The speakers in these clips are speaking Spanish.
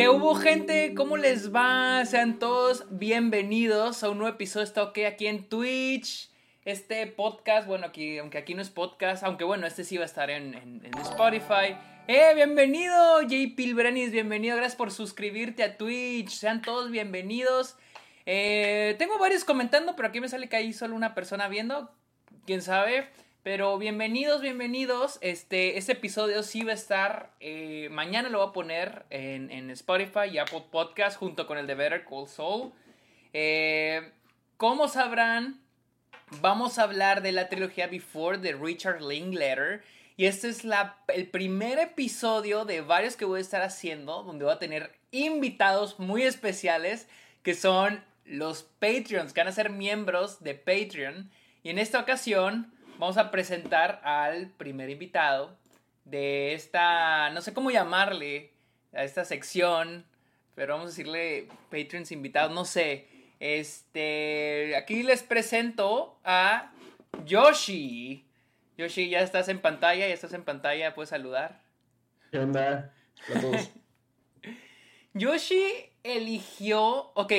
¿Qué hubo gente? ¿Cómo les va? Sean todos bienvenidos a un nuevo episodio de Stock aquí en Twitch. Este podcast, bueno, aquí, aunque aquí no es podcast, aunque bueno, este sí va a estar en, Spotify. ¡Eh, bienvenido! Jay Pilbrenis, bienvenido. Gracias por suscribirte a Twitch. Sean todos bienvenidos. Eh, tengo varios comentando, pero aquí me sale que hay solo una persona viendo. ¿Quién sabe? Pero bienvenidos, bienvenidos. Este, este episodio sí va a estar. Eh, mañana lo voy a poner en, Spotify y Apple Podcast junto con el de Better Call Saul. Eh, como sabrán, vamos a hablar de la trilogía Before de Richard Linklater. Y este es la, el primer episodio de varios que voy a estar haciendo, donde voy a tener invitados muy especiales que son los Patreons, que van a ser miembros de Patreon. Y en esta ocasión vamos a presentar al primer invitado de esta, no sé cómo llamarle, a esta sección, pero vamos a decirle Patreons invitados, no sé. Este, aquí les presento a Yoshi. Yoshi, ya estás en pantalla, ya estás en pantalla, puedes saludar. ¿Qué onda? Yoshi eligió, ok,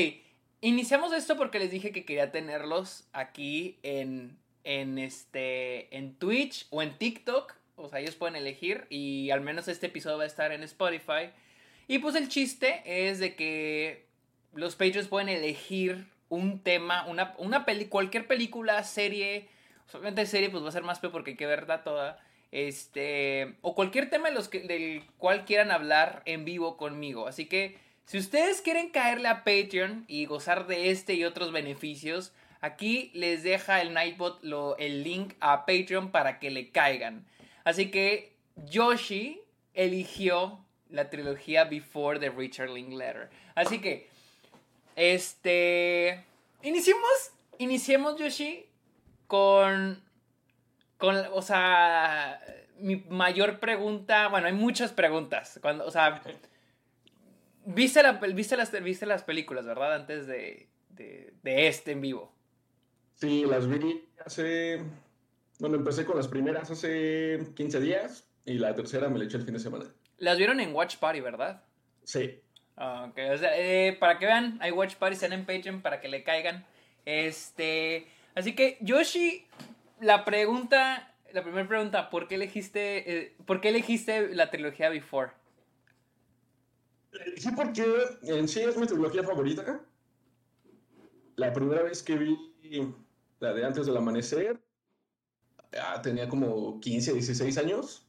iniciamos esto porque les dije que quería tenerlos aquí en en este en Twitch o en TikTok, o sea, ellos pueden elegir y al menos este episodio va a estar en Spotify. Y pues el chiste es de que los Patreons pueden elegir un tema, una, una cualquier película, serie, obviamente serie pues va a ser más peor porque hay que verla toda, este, o cualquier tema de los que, del cual quieran hablar en vivo conmigo. Así que si ustedes quieren caerle a Patreon y gozar de este y otros beneficios, Aquí les deja el Nightbot el link a Patreon para que le caigan. Así que Yoshi eligió la trilogía Before the Richard Linklater. Así que, este... Iniciemos, iniciemos Yoshi con... Con, o sea, mi mayor pregunta, bueno, hay muchas preguntas. Cuando, o sea, viste, la, viste, las, viste las películas, ¿verdad? Antes de, de este en vivo. Sí, las vi hace. Bueno, empecé con las primeras hace 15 días y la tercera me la eché el fin de semana. Las vieron en Watch Party, ¿verdad? Sí. Ah, ok, o sea, eh, para que vean, hay Watch Party, están en Patreon para que le caigan. Este. Así que, Yoshi, la pregunta. La primera pregunta, ¿por qué elegiste. Eh, ¿Por qué elegiste la trilogía Before? Sí, porque en sí es mi trilogía favorita. La primera vez que vi la de antes del amanecer, ya tenía como 15, 16 años.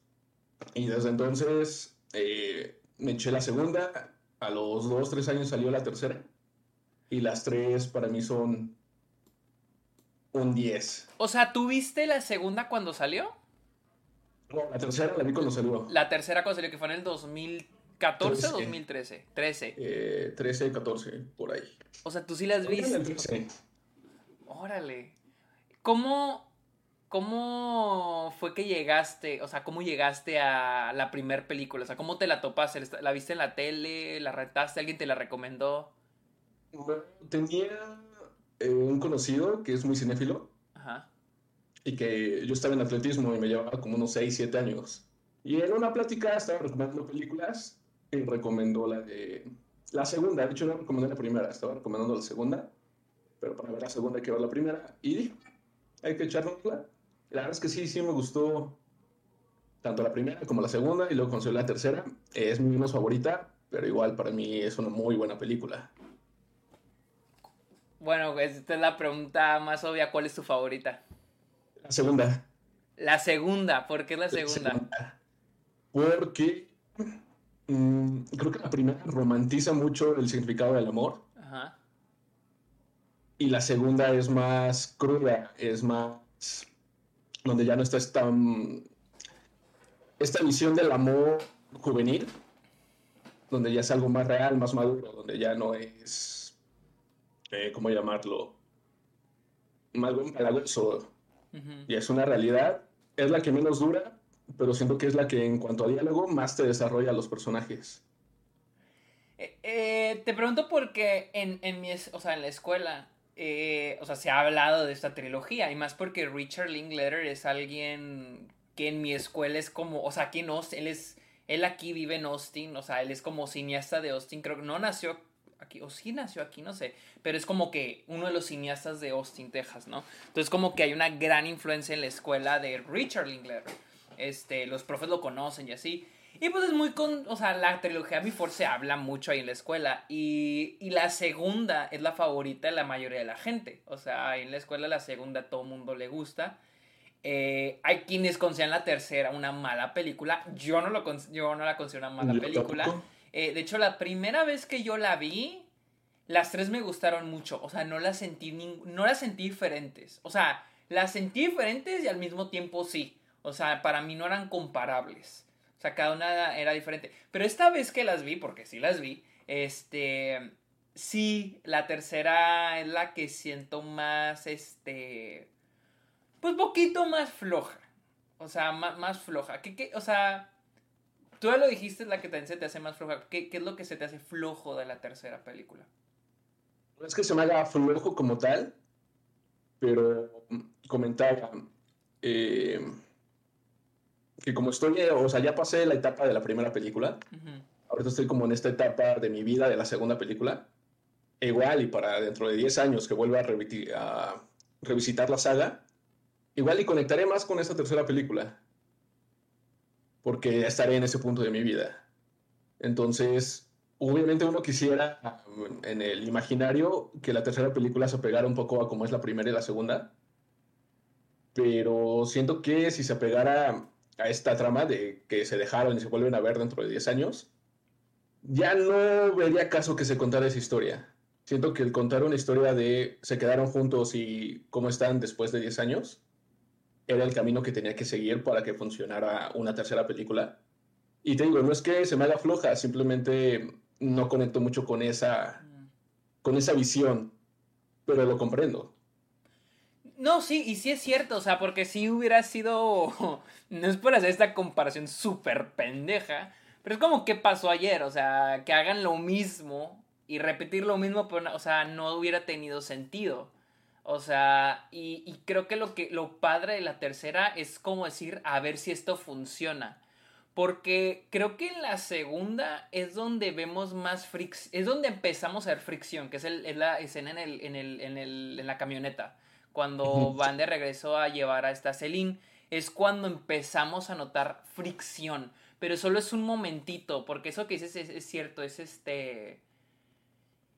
Y desde entonces eh, me eché la segunda. A los 2, 3 años salió la tercera. Y las tres para mí son un 10. O sea, ¿tú viste la segunda cuando salió? No, la tercera la vi cuando salió. La tercera cuando salió, que fue en el 2014 o 2013? 13. Eh, 13, 14, por ahí. O sea, tú sí las viste. Órale. ¿Cómo, ¿Cómo fue que llegaste? O sea, ¿cómo llegaste a la primer película? O sea, ¿cómo te la topaste? ¿La viste en la tele? ¿La rentaste? ¿Alguien te la recomendó? tenía eh, un conocido que es muy cinéfilo. Ajá. Y que yo estaba en atletismo y me llevaba como unos 6, 7 años. Y en una plática estaba recomendando películas y recomendó la de... La segunda, de hecho no recomendó la primera, estaba recomendando la segunda pero para ver la segunda hay que ver la primera. Y hay que echarla. La verdad es que sí, sí me gustó tanto la primera como la segunda, y luego conseguí la tercera. Es mi menos favorita, pero igual para mí es una muy buena película. Bueno, esta es la pregunta más obvia. ¿Cuál es tu favorita? La segunda. La segunda, ¿por qué es la segunda? Porque mm, creo que la primera romantiza mucho el significado del amor y la segunda es más cruda, es más donde ya no está esta, esta visión del amor juvenil, donde ya es algo más real, más maduro, donde ya no es, eh, ¿cómo llamarlo? Buen empalagoso. Y es una realidad, es la que menos dura, pero siento que es la que en cuanto a diálogo más te desarrolla los personajes. Eh, eh, te pregunto porque en, en, mi, o sea, en la escuela eh, o sea, se ha hablado de esta trilogía, y más porque Richard Linklater es alguien que en mi escuela es como, o sea, que no, él es, Él aquí vive en Austin, o sea, él es como cineasta de Austin, creo que no nació aquí, o sí nació aquí, no sé, pero es como que uno de los cineastas de Austin, Texas, ¿no? Entonces como que hay una gran influencia en la escuela de Richard Linklater. Este, los profes lo conocen y así. Y pues es muy con, o sea, la trilogía Before se habla mucho ahí en la escuela y, y la segunda es la favorita de la mayoría de la gente. O sea, en la escuela la segunda a todo mundo le gusta. Eh, hay quienes consideran la tercera una mala película. Yo no, lo, yo no la considero una mala película. Eh, de hecho, la primera vez que yo la vi, las tres me gustaron mucho. O sea, no las sentí, no las sentí diferentes. O sea, las sentí diferentes y al mismo tiempo sí. O sea, para mí no eran comparables. Sea, cada una era diferente. Pero esta vez que las vi, porque sí las vi, este... Sí, la tercera es la que siento más, este pues poquito más floja. O sea, más, más floja. ¿Qué, qué, o sea, tú ya lo dijiste, la que también se te hace más floja. ¿Qué, ¿Qué, es lo que se te hace flojo de la tercera película? No es que se me haga flojo como tal, pero comentaba eh, que como estoy, o sea, ya pasé la etapa de la primera película, ahorita estoy como en esta etapa de mi vida de la segunda película, igual y para dentro de 10 años que vuelva a, a revisitar la saga, igual y conectaré más con esta tercera película, porque ya estaré en ese punto de mi vida. Entonces, obviamente uno quisiera en el imaginario que la tercera película se apegara un poco a como es la primera y la segunda, pero siento que si se apegara a esta trama de que se dejaron y se vuelven a ver dentro de 10 años, ya no vería caso que se contara esa historia. Siento que el contar una historia de se quedaron juntos y cómo están después de 10 años, era el camino que tenía que seguir para que funcionara una tercera película. Y te digo, no es que se me haga floja, simplemente no conecto mucho con esa, con esa visión, pero lo comprendo. No, sí, y sí es cierto, o sea, porque si hubiera sido, no es por hacer esta comparación súper pendeja, pero es como que pasó ayer, o sea, que hagan lo mismo y repetir lo mismo, pero, o sea, no hubiera tenido sentido. O sea, y, creo que lo, que lo padre de la tercera es como decir, a ver si esto funciona. Porque creo que en la segunda es donde vemos más fricción, es donde empezamos a ver fricción, que es, el, la escena en, el, en, el, en, en la camioneta. Cuando van de regreso a llevar a esta Celine, es cuando empezamos a notar fricción. Pero solo es un momentito, porque eso que dices es cierto, es este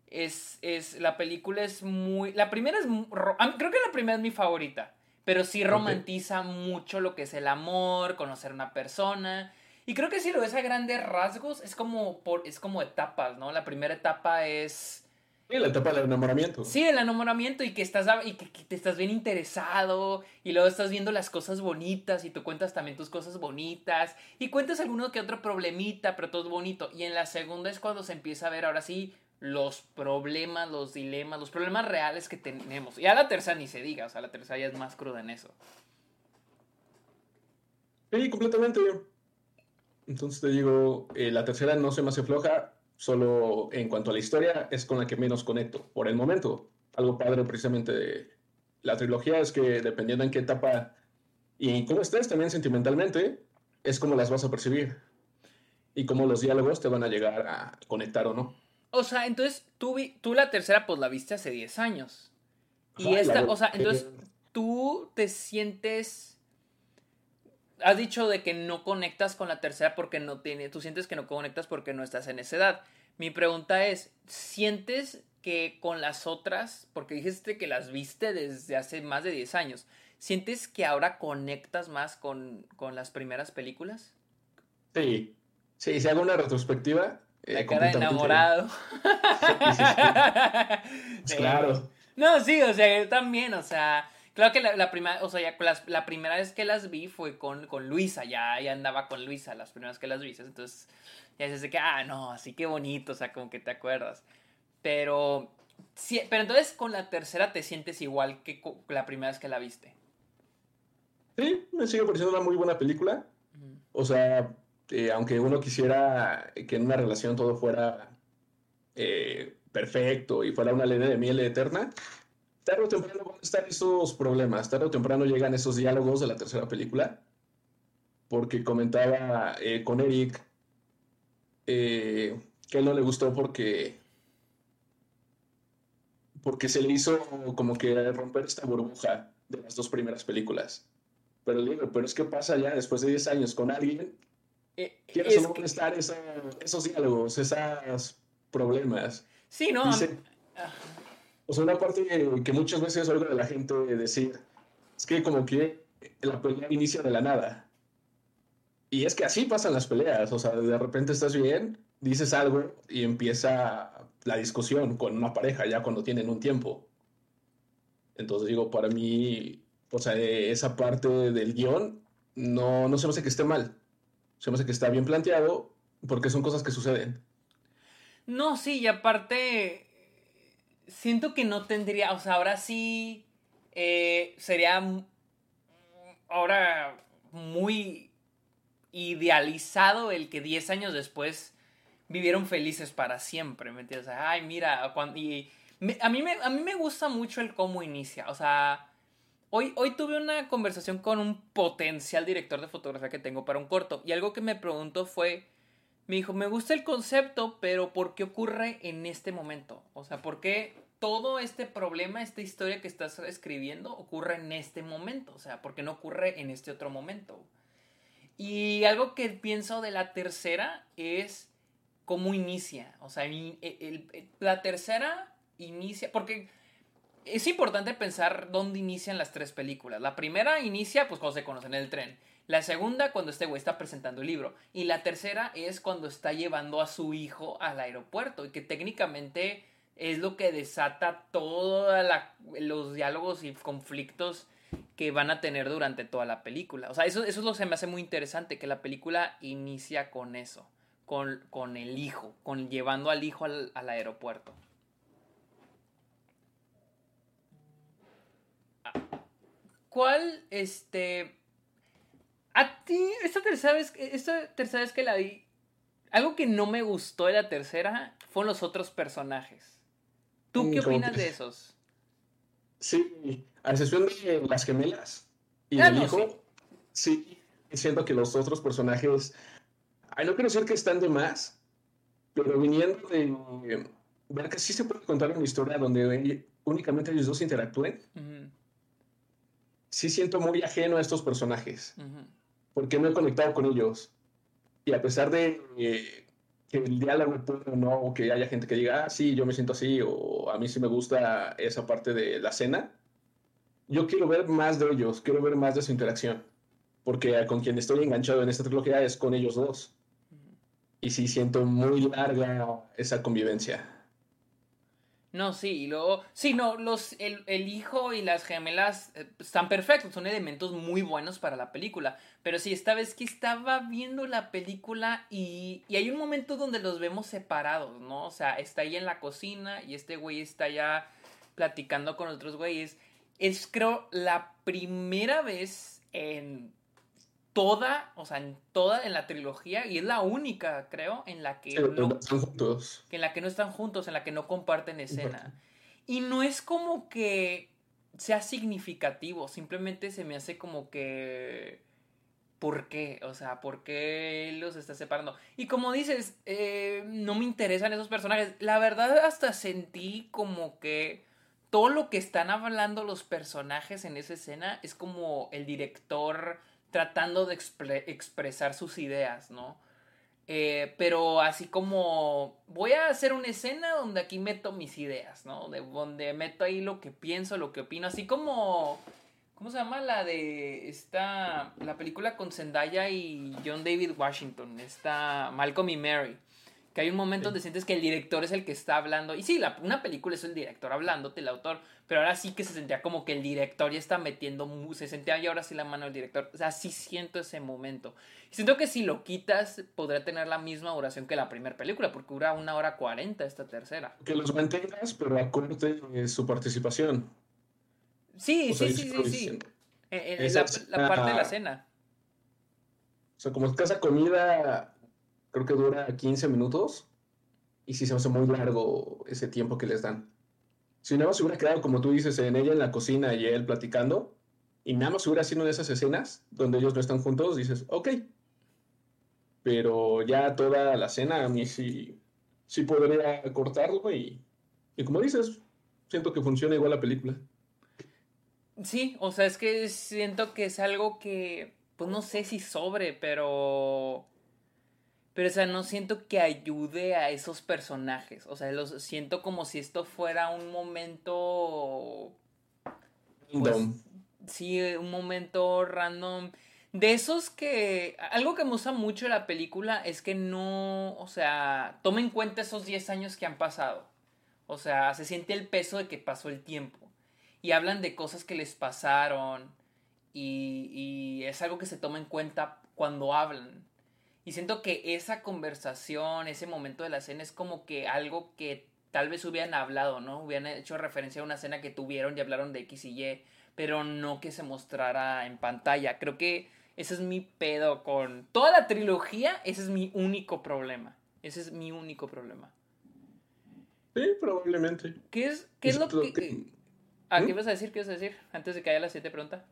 es, es, la película es muy, la primera es, creo que la primera es mi favorita, pero sí romantiza mucho lo que es el amor, conocer a una persona. Y creo que si lo ves a grandes rasgos, es como, por, es como etapas, ¿no? La primera etapa es... Sí, la etapa del enamoramiento. Sí, el enamoramiento y que estás y que, te estás bien interesado y luego estás viendo las cosas bonitas y tú cuentas también tus cosas bonitas y cuentas alguno que otro problemita, pero todo es bonito. Y en la segunda es cuando se empieza a ver ahora sí los problemas, los dilemas, los problemas reales que tenemos. Y a la tercera ni se diga, o sea, la tercera ya es más cruda en eso. Sí, completamente. Entonces te digo, eh, la tercera no se me hace floja, solo en cuanto a la historia es con la que menos conecto por el momento. Algo padre precisamente de la trilogía es que dependiendo en qué etapa y cómo estés también sentimentalmente, es como las vas a percibir y cómo los diálogos te van a llegar a conectar o no. O sea, entonces tú, tú la tercera pues la viste hace 10 años. Y esta, o sea, entonces tú te sientes... Has dicho de que no conectas con la tercera porque no tiene... Tú sientes que no conectas porque no estás en esa edad. Mi pregunta es, ¿sientes que con las otras, porque dijiste que las viste desde hace más de 10 años, ¿sientes que ahora conectas más con, con las primeras películas? Sí, sí, si hago una retrospectiva, la eh, cara de enamorado. Claro. No, sí, o sea, yo también, o sea, claro que la, primera, o sea, ya, la, primera vez que las vi fue con, con Luisa, ya, ya andaba con Luisa las primeras que las vi, entonces ya es de que, ah, no, así que bonito, o sea, como que te acuerdas. Pero, sí, pero entonces con la tercera te sientes igual que la primera vez que la viste. Sí, me sigue pareciendo una muy buena película. O sea, eh, aunque uno quisiera que en una relación todo fuera eh, perfecto y fuera una ley de miel eterna, tarde o temprano van a estar esos problemas, tarde o temprano llegan esos diálogos de la tercera película, porque comentaba eh, con Eric eh, que a él no le gustó porque porque se le hizo como que romper esta burbuja de las dos primeras películas. Pero digo, pero es que pasa ya después de 10 años con alguien, eh, quieres no estar esos diálogos, esos problemas. Sí, ¿no? O sea, una parte que muchas veces oigo de la gente decir, es que como que la pelea inicia de la nada. Y es que así pasan las peleas, o sea, de repente estás bien, dices algo y empieza la discusión con una pareja ya cuando tienen un tiempo. Entonces digo, para mí, o sea, esa parte del guion no, no se me hace que esté mal. Se me hace que está bien planteado porque son cosas que suceden. No, sí, y aparte, siento que no tendría, o sea, ahora sí eh, sería ahora muy idealizado el que 10 años después vivieron felices para siempre, ¿me entiendes? Ay, mira, cuando, y a, mí me, a mí me gusta mucho el cómo inicia, o sea, hoy, hoy tuve una conversación con un potencial director de fotografía que tengo para un corto, y algo que me preguntó fue, me dijo, me gusta el concepto, pero ¿por qué ocurre en este momento? O sea, ¿por qué todo este problema, esta historia que estás escribiendo ocurre en este momento? O sea, ¿por qué no ocurre en este otro momento? Y algo que pienso de la tercera es cómo inicia. O sea, e, la tercera inicia, porque es importante pensar dónde inician las tres películas. La primera inicia pues cuando se conocen en el tren. La segunda cuando este güey está presentando el libro. Y la tercera es cuando está llevando a su hijo al aeropuerto. Y que técnicamente es lo que desata todos los diálogos y conflictos que van a tener durante toda la película. O sea, eso, eso es lo que se me hace muy interesante, que la película inicia con eso con, el hijo, con llevando al hijo al, aeropuerto. ¿Cuál, este... A ti, esta tercera vez, esta tercera vez que la vi, algo que no me gustó de la tercera fueron los otros personajes. ¿Tú mm, qué opinas de esos? Sí, a excepción de las gemelas y ah, el hijo, sí. sí, siento que los otros personajes Ay, no quiero decir que están de más, pero viniendo de ver que sí se puede contar una historia donde únicamente ellos dos interactúen, sí siento muy ajeno a estos personajes, porque no he conectado con ellos. Y a pesar de eh, que el diálogo pueda o no, o que haya gente que diga, ah, sí, yo me siento así, o a mí sí me gusta esa parte de la cena, yo quiero ver más de ellos, quiero ver más de su interacción, porque con quien estoy enganchado en esta trilogía es con ellos dos y sí siento muy larga esa convivencia. No, sí, y luego, sí, no, los, el, hijo y las gemelas eh, están perfectos, son elementos muy buenos para la película, pero sí, esta vez que estaba viendo la película y, y hay un momento donde los vemos separados, ¿no? O sea, está ahí en la cocina y este güey está ya platicando con otros güeyes. Es creo la primera vez en toda, o sea, en toda, en la trilogía, y es la única, creo, en la que, no, están juntos. en la que no están juntos, en la que no comparten escena. Y no es como que sea significativo, simplemente se me hace como que... ¿Por qué? O sea, ¿por qué los está separando? Y como dices, eh, no me interesan esos personajes. La verdad, hasta sentí como que todo lo que están hablando los personajes en esa escena es como el director tratando de expresar sus ideas, ¿no? Eh, pero así como voy a hacer una escena donde aquí meto mis ideas, ¿no? De donde meto ahí lo que pienso, lo que opino, así como ¿cómo se llama la de esta la película con Zendaya y John David Washington, está Malcolm y Mary? Que hay un momento donde sientes que el director es el que está hablando. Y sí, la, una película es el director hablándote, el autor. Pero ahora sí que se sentía como que el director ya está metiendo. Se sentía y ahora sí la mano del director. O sea, sí siento ese momento. Y siento que si lo quitas, podría tener la misma duración que la primera película, porque dura una hora cuarenta esta tercera. Que los mantengas, pero acorte su participación. Sí, sí, sí, sí, sí. En, la, la, parte de la cena. O sea, como casa comida creo que dura 15 minutos y sí se hace muy largo ese tiempo que les dan. Si nada más hubiera quedado, como tú dices, en ella en la cocina y él platicando, y nada más hubiera sido una de esas escenas donde ellos no están juntos, dices, ok. pero ya toda la escena a mí sí, sí podría cortarlo y, y como dices, siento que funciona igual la película. Sí, o sea, es que siento que es algo que, pues no sé si sobre, pero... Pero, o sea, no siento que ayude a esos personajes. O sea, los siento como si esto fuera un momento... Pues, sí, un momento random. De esos que... Algo que me gusta mucho de la película es que no... O sea, toma en cuenta esos 10 años que han pasado. O sea, se siente el peso de que pasó el tiempo. Y hablan de cosas que les pasaron. Y, y es algo que se toma en cuenta cuando hablan. Y siento que esa conversación, ese momento de la cena es como que algo que tal vez hubieran hablado, ¿no? Hubieran hecho referencia a una cena que tuvieron y hablaron de X y Y, pero no que se mostrara en pantalla. Creo que ese es mi pedo con toda la trilogía, ese es mi único problema. Ese es mi único problema. Sí, probablemente. ¿Qué es, qué es lo que... Ah, ¿qué ¿Mm? ibas a decir? ¿Qué ibas a decir? Antes de que haya la siguiente pregunta.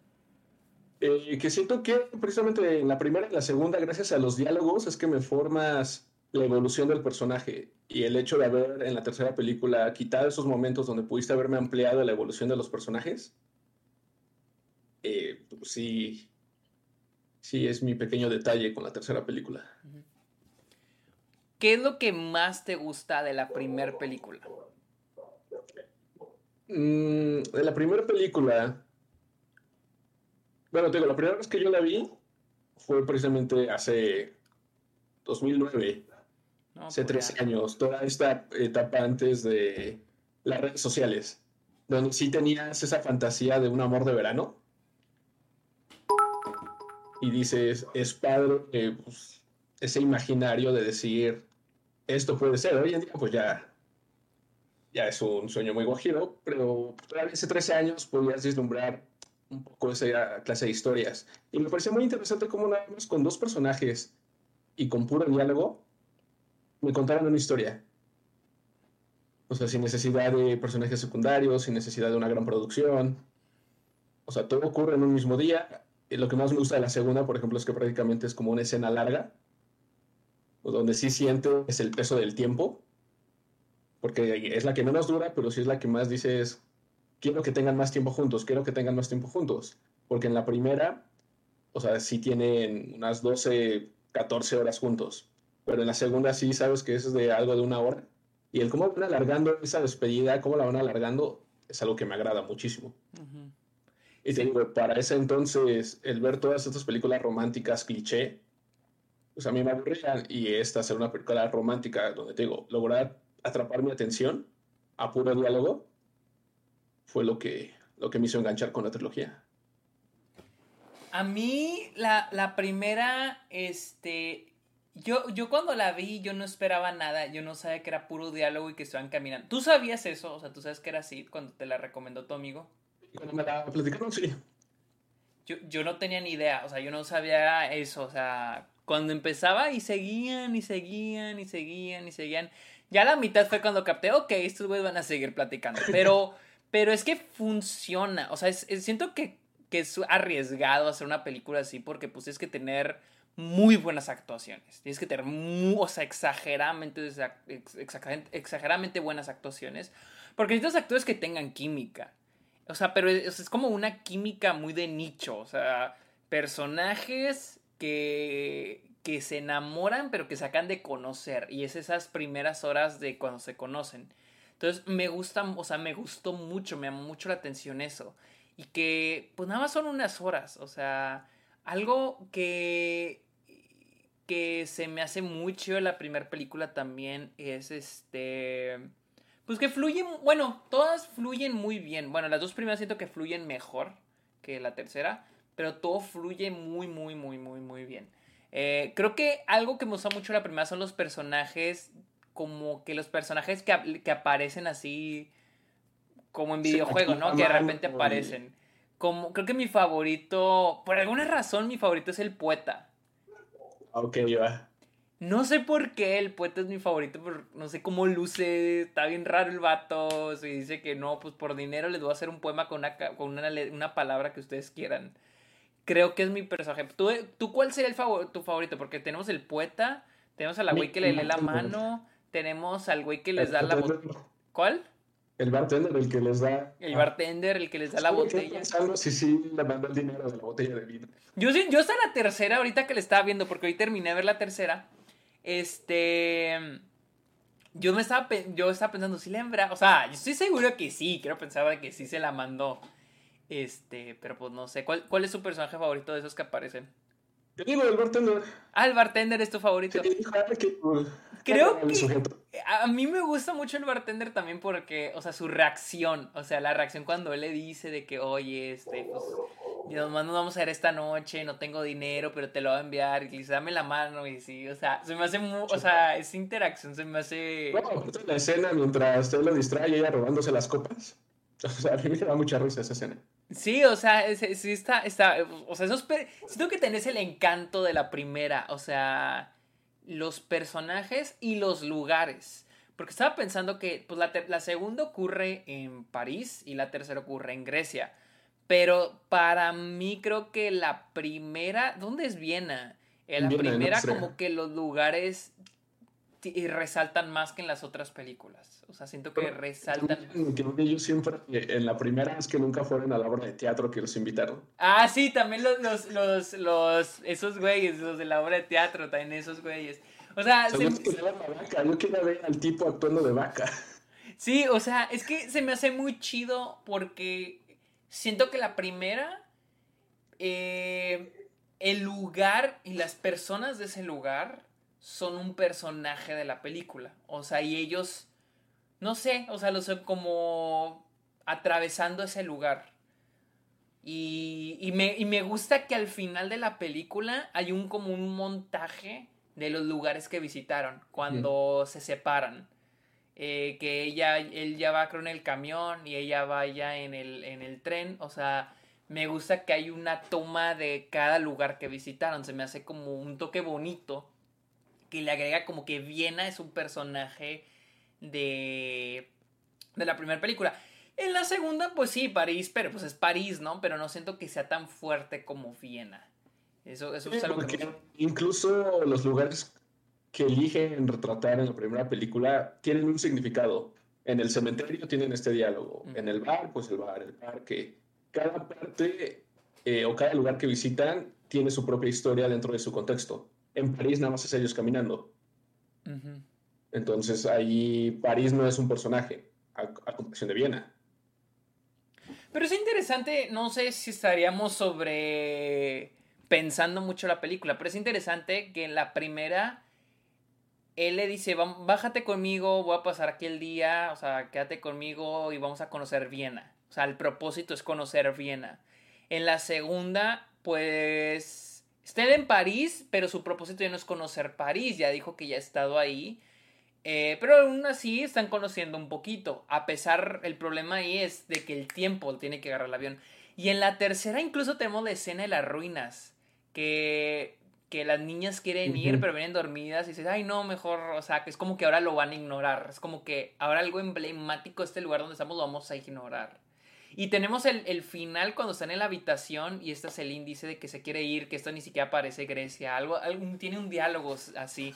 Eh, que siento que precisamente en la primera y la segunda, gracias a los diálogos, es que me formas la evolución del personaje y el hecho de haber en la tercera película quitado esos momentos donde pudiste haberme ampliado la evolución de los personajes, eh, pues sí, sí es mi pequeño detalle con la tercera película. ¿Qué es lo que más te gusta de la primera película? Mm, de la primera película, bueno, te digo, la primera vez que yo la vi fue precisamente hace 2009, hace 13 pues años, toda esta etapa antes de las redes sociales, donde sí tenías esa fantasía de un amor de verano. Y dices, es padre pues, ese imaginario de decir, esto puede ser. Hoy en día, pues ya, ya es un sueño muy guajiro, pero todavía hace 13 años podías vislumbrar un poco esa clase de historias. Y me pareció muy interesante cómo nada más con dos personajes y con puro diálogo me contaron una historia. O sea, sin necesidad de personajes secundarios, sin necesidad de una gran producción. O sea, todo ocurre en un mismo día. Lo que más me gusta de la segunda, por ejemplo, es que prácticamente es como una escena larga, donde sí sientes el peso del tiempo, porque es la que menos dura, pero sí es la que más dices, quiero que tengan más tiempo juntos, quiero que tengan más tiempo juntos. Porque en la primera, o sea, sí tienen unas 12, 14 horas juntos. Pero en la segunda sí sabes que es de algo de una hora. Y el cómo van alargando esa despedida, cómo la van alargando, es algo que me agrada muchísimo. Y te digo, para ese entonces, el ver todas estas películas románticas cliché, pues a mí me aburrían. Y esta ser una película romántica donde te digo, lograr atrapar mi atención a puro diálogo, fue lo que, lo que me hizo enganchar con la trilogía. A mí, la, primera, este. Yo, yo cuando la vi, yo no esperaba nada. Yo no sabía que era puro diálogo y que estaban caminando. ¿Tú sabías eso? O sea, ¿tú sabes que era así cuando te la recomendó tu amigo? Cuando me la platicaron, sí. Yo, yo no tenía ni idea. O sea, yo no sabía eso. O sea, cuando empezaba y seguían y seguían y seguían y seguían. Ya la mitad fue cuando capté, ok, estos güeyes van a seguir platicando. Pero. Pero es que funciona. O sea, siento que, es arriesgado hacer una película así porque pues tienes que tener muy buenas actuaciones. Tienes que tener, o sea, exageradamente, exageradamente buenas actuaciones. Porque necesitas actores que tengan química. O sea, pero es, es, como una química muy de nicho. O sea, personajes que, que se enamoran pero que se acaban de conocer. Y es esas primeras horas de cuando se conocen. Entonces me gusta, o sea, me gustó mucho, me llamó mucho la atención eso. Y que, pues nada más son unas horas, o sea, algo que, que se me hace muy chido la primera película también es este... Pues que fluyen, bueno, todas fluyen muy bien. Bueno, las dos primeras siento que fluyen mejor que la tercera, pero todo fluye muy, muy, muy, muy, muy bien. Eh, creo que algo que me gusta mucho la primera son los personajes como que los personajes que, que aparecen así como en videojuegos, ¿no? Que de repente aparecen. Como, creo que mi favorito, por alguna razón mi favorito es el poeta. Ok, va. No sé por qué el poeta es mi favorito, pero no sé cómo luce, está bien raro el vato, se dice que no, pues por dinero les voy a hacer un poema con una, con una, una palabra que ustedes quieran. creo que es mi personaje. ¿Tú, tú cuál sería el tu favorito? Porque tenemos el poeta, tenemos a la güey que le lee la mano, tenemos al güey que les da la botella. ¿Cuál? El bartender, el que les da. El bartender, el que les da la botella. Sí, sí, le manda el dinero de la botella de vino. Yo, yo hasta la tercera, ahorita que le estaba viendo, porque hoy terminé de ver la tercera. Este. Yo me estaba, yo estaba pensando, si le hembra. O sea, yo estoy seguro que sí. Quiero pensar que sí se la mandó. Este, pero pues no sé. ¿Cuál, cuál es su personaje favorito de esos que aparecen? Yo digo el bartender. Ah, el bartender es tu favorito. Creo que a mí me gusta mucho el bartender también porque, o sea, su reacción, o sea, la reacción cuando él le dice de que, oye, este, pues, nos vamos a ir esta noche, no tengo dinero, pero te lo voy a enviar, y le dice, dame la mano, y sí, o sea, se me hace, muy, o sea, esa interacción se me hace... Bueno, la escena mientras él lo distrae y ella robándose las copas, o sea, a mí me da mucha risa esa escena. Sí, o sea, sí está, está, o sea, esos, siento que tenés el encanto de la primera, o sea, los personajes y los lugares. Porque estaba pensando que pues, la, la segunda ocurre en París y la tercera ocurre en Grecia. Pero para mí creo que la primera, ¿dónde es Viena? En la primera como que los lugares y resaltan más que en las otras películas. O sea, siento que resaltan. Que yo siempre, en la primera es que nunca fueron a la obra de teatro que los invitaron. Ah, sí, también los, los, los, los esos güeyes, los de la obra de teatro, también esos güeyes. O sea, se... vaca. yo quería ver al tipo actuando de vaca. Sí, o sea, es que se me hace muy chido porque siento que la primera, eh, el lugar y las personas de ese lugar son un personaje de la película. O sea, y ellos, no sé, o sea, los son como atravesando ese lugar. Y, y, me, y me gusta que al final de la película hay un como un montaje de los lugares que visitaron cuando se separan. Eh, que ella, él ya va con el camión y ella va ya en el, en el tren. O sea, me gusta que hay una toma de cada lugar que visitaron. Se me hace como un toque bonito que le agrega como que Viena es un personaje de, de la primera película. En la segunda, pues sí, París, pero pues es París, ¿no? Pero no siento que sea tan fuerte como Viena. Eso, eso es algo que... Incluso los lugares que eligen retratar en la primera película tienen un significado. En el cementerio tienen este diálogo. En el bar, pues el bar, el parque. Cada parte eh, o cada lugar que visitan tiene su propia historia dentro de su contexto en París nada más es ellos caminando. Entonces ahí París no es un personaje, a, comparación de Viena. Pero es interesante, no sé si estaríamos sobre pensando mucho la película, pero es interesante que en la primera él le dice, bájate conmigo, voy a pasar aquí el día, o sea, quédate conmigo y vamos a conocer Viena. O sea, el propósito es conocer Viena. En la segunda, pues Está en París, pero su propósito ya no es conocer París, ya dijo que ya ha estado ahí. Eh, pero aún así están conociendo un poquito. A pesar, el problema ahí es de que el tiempo tiene que agarrar el avión. Y en la tercera incluso tenemos la escena de las ruinas. Que, que las niñas quieren ir, pero vienen dormidas y dicen, ay no, mejor, o sea, que es como que ahora lo van a ignorar. Es como que ahora algo emblemático de este lugar donde estamos lo vamos a ignorar. Y tenemos el, final cuando están en la habitación y este es el índice de que se quiere ir, que esto ni siquiera parece Grecia, algo, tiene un diálogo así.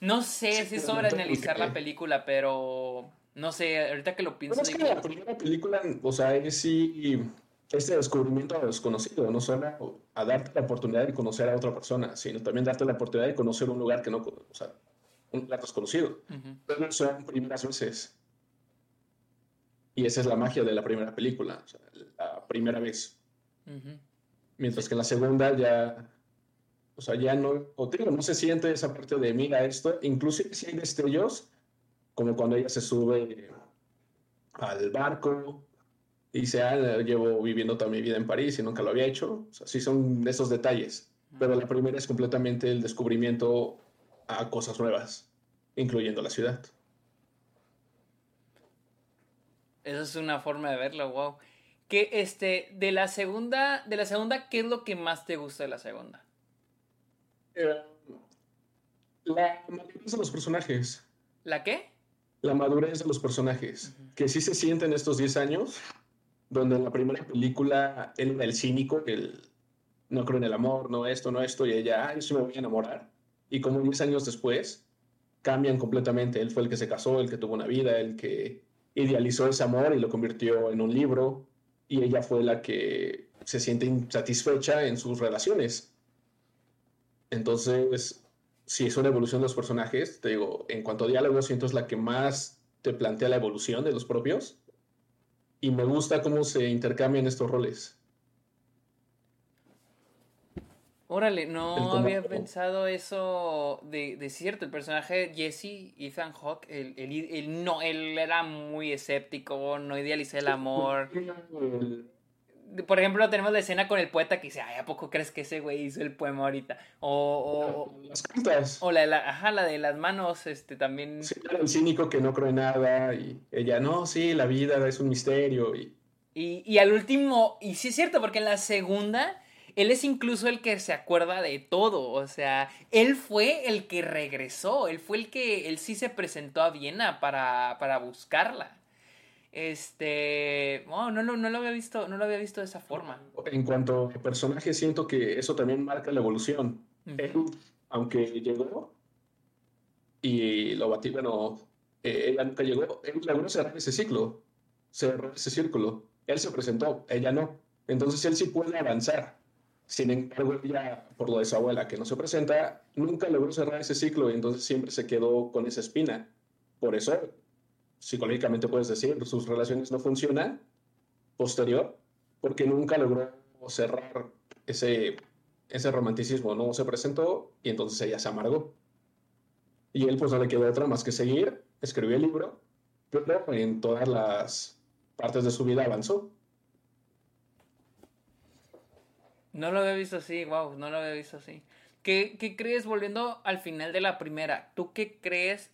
No sé si es sobre analizar la película, pero no sé, ahorita que lo pienso. Pero es que la primera película, o sea, es sí este descubrimiento desconocido, no solo a darte la oportunidad de conocer a otra persona, sino también darte la oportunidad de conocer un lugar que no, o sea, un lugar desconocido. Pero son primeras veces. Y esa es la magia de la primera película, la primera vez. Mientras que en la segunda ya, o sea, ya no, o digo, no se siente esa parte de mira esto, inclusive si hay destellos, como cuando ella se sube al barco y dice, ah, llevo viviendo toda mi vida en París y nunca lo había hecho. O sea, sí son esos detalles. Pero la primera es completamente el descubrimiento a cosas nuevas, incluyendo la ciudad. Esa es una forma de verlo, wow. Que este, de la segunda, de la segunda, ¿qué es lo que más te gusta de la segunda? Eh, la madurez de los personajes. ¿La qué? La madurez de los personajes. Que sí se sienten estos 10 años, donde en la primera película él era el cínico, el, no creo en el amor, no esto, no esto, y ella, ah, yo sí me voy a enamorar. Y como 10 años después, cambian completamente. Él fue el que se casó, el que tuvo una vida, el que idealizó ese amor y lo convirtió en un libro, y ella fue la que se siente insatisfecha en sus relaciones. Entonces, si es una evolución de los personajes, te digo, en cuanto a diálogo, siento es la que más te plantea la evolución de los propios. Y me gusta cómo se intercambian estos roles. Órale, no había pensado eso de, de, cierto. El personaje de Jesse, Ethan Hawke, él, no, él era muy escéptico, no idealiza el amor. Por ejemplo, tenemos la escena con el poeta que dice, ay, ¿a poco crees que ese güey hizo el poema ahorita? O, o las cartas. O la de, la, ajá, la de las manos, este, también. Sí, era el cínico que no cree nada y ella, no, sí, la vida es un misterio. Y, y, y al último, y sí es cierto, porque en la segunda él es incluso el que se acuerda de todo, o sea, él fue el que regresó, él fue el que, él sí se presentó a Viena para, para buscarla. Este, no, no, no lo había visto, no lo había visto de esa forma. En cuanto a personaje, siento que eso también marca la evolución. Él, aunque llegó y lo batí, bueno, eh, ella nunca llegó, él logró cerrar ese ciclo, cerró ese círculo. Él se presentó, ella no. Entonces él sí puede avanzar. Sin embargo, ella, por lo de su abuela que no se presenta, nunca logró cerrar ese ciclo y entonces siempre se quedó con esa espina. Por eso, psicológicamente puedes decir, sus relaciones no funcionan posterior, porque nunca logró cerrar ese, ese romanticismo, no se presentó y entonces ella se amargó. Y él pues no le quedó otra más que seguir, escribió el libro, pero en todas las partes de su vida avanzó. No lo había visto así, wow, no lo había visto así. ¿Qué, crees, volviendo al final de la primera, tú qué crees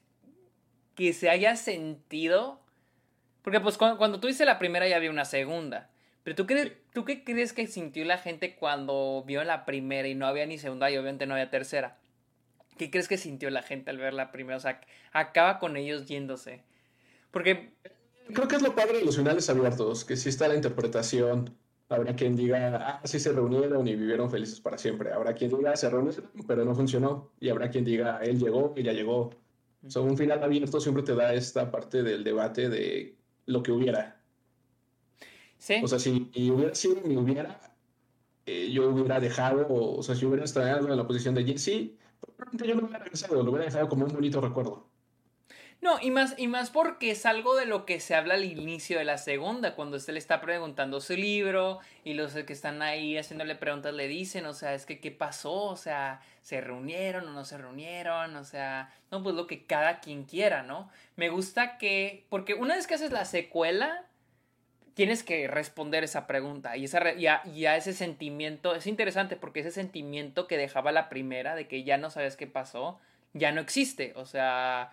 que se haya sentido? Porque pues cuando, tú dices la primera ya había una segunda. Pero ¿tú, crees, ¿tú qué crees que sintió la gente cuando vio la primera y no había ni segunda y obviamente no había tercera? ¿Qué crees que sintió la gente al ver la primera? O sea, acaba con ellos yéndose. Porque... Creo que es lo padre de los finales abiertos, que sí está la interpretación Habrá quien diga, ah, sí se reunieron y vivieron felices para siempre. Habrá quien diga, se reunieron, pero no funcionó. Y habrá quien diga, él llegó y ya llegó. O sea, un final abierto siempre te da esta parte del debate de lo que hubiera. Sí. O sea, si hubiera sido mi hubiera, eh, yo hubiera dejado, o, sea, si hubiera estado en la posición de Jesse, probablemente yo no hubiera regresado, lo hubiera dejado como un bonito recuerdo. No, y más, y más porque es algo de lo que se habla al inicio de la segunda, cuando usted le está preguntando su libro y los que están ahí haciéndole preguntas le dicen, o sea, es que qué pasó, o sea, se reunieron o no se reunieron, o sea, no, pues lo que cada quien quiera, ¿no? Me gusta que, porque una vez que haces la secuela, tienes que responder esa pregunta y, esa, ya, ya ese sentimiento, es interesante porque ese sentimiento que dejaba la primera de que ya no sabes qué pasó, ya no existe, o sea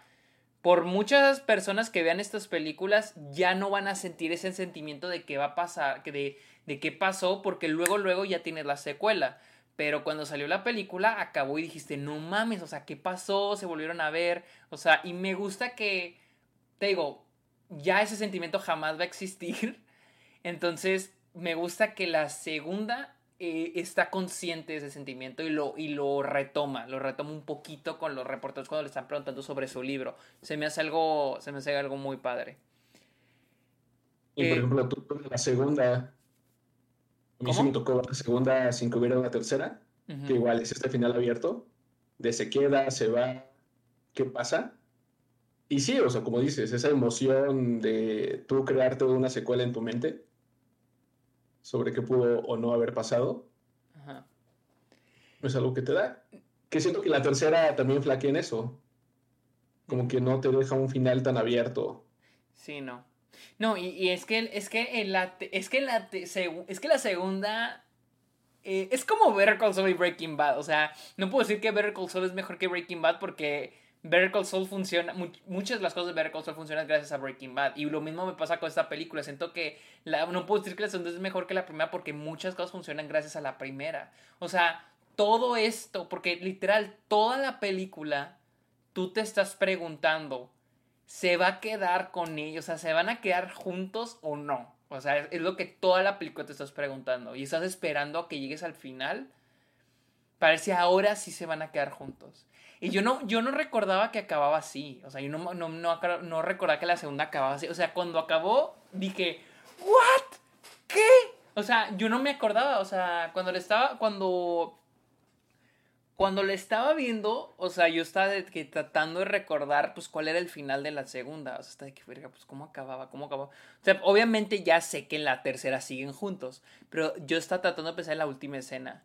por muchas personas que vean estas películas ya no van a sentir ese sentimiento de qué va a pasar, de, de qué pasó, porque luego, luego ya tienes la secuela. Pero cuando salió la película, acabó y dijiste, no mames, o sea, ¿qué pasó? Se volvieron a ver. O sea, y me gusta que, te digo, ya ese sentimiento jamás va a existir. Entonces, me gusta que la segunda eh, está consciente de ese sentimiento y lo, y lo retoma, lo retoma un poquito con los reporteros cuando le están preguntando sobre su libro. Se me hace algo, se me hace algo muy padre. Y por eh, ejemplo, tú la segunda, a mí se me tocó la segunda sin que hubiera una tercera, que igual es este final abierto, de se queda, se va, ¿qué pasa? Y sí, o sea, como dices, esa emoción de tú crearte una secuela en tu mente, sobre qué pudo o no haber pasado. Ajá. Es algo que te da. Que siento que la tercera también flaquea en eso. Como que no te deja un final tan abierto. Sí, no. No, y, es que es que en la es que la es que la segunda eh, es como Better Call Saul y Breaking Bad, o sea, no puedo decir que Better Call Saul es mejor que Breaking Bad porque Better Call Saul funciona, muchas de las cosas de Better Call funcionan gracias a Breaking Bad. Y lo mismo me pasa con esta película. Siento que no puedo decir que la segunda es mejor que la primera porque muchas cosas funcionan gracias a la primera. O sea, todo esto, porque literal, toda la película, tú te estás preguntando, ¿se va a quedar con ellos? O sea, ¿se van a quedar juntos o no? O sea, es, lo que toda la película te estás preguntando. Y estás esperando a que llegues al final para ver si ahora sí se van a quedar juntos. Y yo no, yo no recordaba que acababa así. O sea, yo no, no, no, no recordaba que la segunda acababa así. O sea, cuando acabó, dije, ¿what? ¿Qué? O sea, yo no me acordaba. O sea, cuando le estaba, cuando cuando le estaba viendo, o sea, yo estaba que, tratando de recordar, pues, cuál era el final de la segunda. O sea, estaba de que, verga, pues, ¿cómo acababa? ¿Cómo acababa? O sea, obviamente ya sé que en la tercera siguen juntos, pero yo estaba tratando de pensar en la última escena.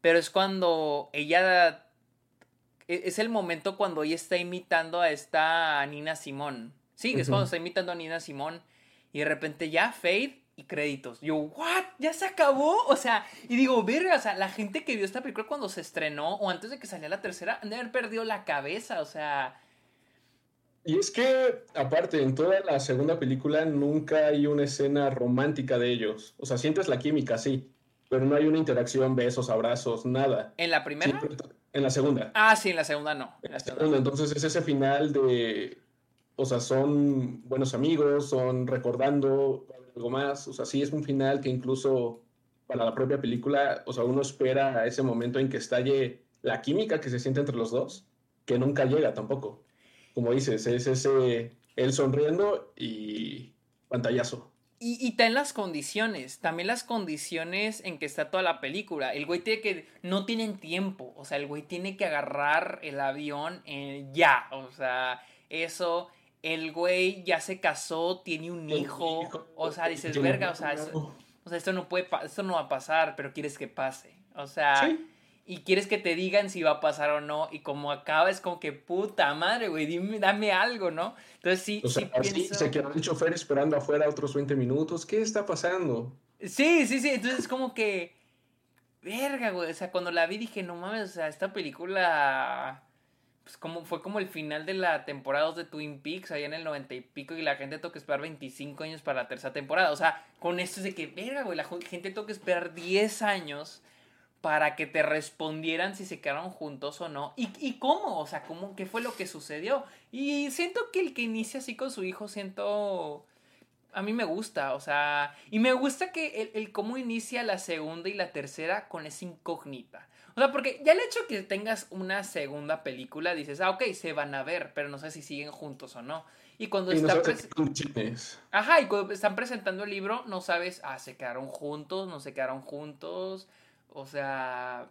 Pero es cuando ella... E, es el momento cuando ella está imitando a esta Nina Simón. Sí, es cuando está imitando a Nina Simón. Y de repente ya Faith y créditos. Yo, ¿what? ¿Ya se acabó? O sea, y digo, verga, o sea, la gente que vio esta película cuando se estrenó o antes de que saliera la tercera, han de haber perdido la cabeza, o sea. Y es que, aparte, en toda la segunda película nunca hay una escena romántica de ellos. O sea, sientes la química, sí, pero no hay una interacción, besos, abrazos, nada. ¿En la primera? En la segunda. Ah, sí, en la segunda no. En la segunda, entonces es ese final de. O sea, son buenos amigos, son recordando algo más. O sea, sí es un final que incluso para la propia película, o sea, uno espera ese momento en que estalle la química que se siente entre los dos, que nunca llega tampoco. Como dices, es ese él sonriendo y pantallazo. Y, y en las condiciones, también las condiciones en que está toda la película. El güey tiene que, no tienen tiempo, o sea, el güey tiene que agarrar el avión ya, o sea, eso el güey ya se casó, tiene un hijo, o sea, dices, verga, o sea, o sea, esto no puede, esto no va a pasar, pero quieres que pase, o sea, y quieres que te digan si va a pasar o no, y como acaba es como que puta madre, güey, dime, dame algo, ¿no? Entonces sí, o sea, sí se quedó el chofer esperando afuera otros 20 minutos, ¿qué está pasando? Sí, sí, sí, entonces es como que, verga, güey, o sea, cuando la vi dije, no mames, o sea, esta película pues como fue como el final de la temporada 2 de Twin Peaks, allá en el 90 y pico, y la gente tuvo que esperar 25 años para la tercera temporada. O sea, con esto es de que, verga, güey, la gente tuvo que esperar 10 años para que te respondieran si se quedaron juntos o no. ¿Y, y cómo? O sea, ¿cómo, ¿qué fue lo que sucedió? Y siento que el que inicia así con su hijo, siento... A mí me gusta, o sea, y me gusta que el, el cómo inicia la segunda y la tercera con esa incógnita. O sea, porque ya el hecho que tengas una segunda película, dices, ah, ok, se van a ver, pero no sé si siguen juntos o no. Y cuando están Ajá, y cuando están presentando el libro, no sabes, ah, se quedaron juntos, no se quedaron juntos. O sea,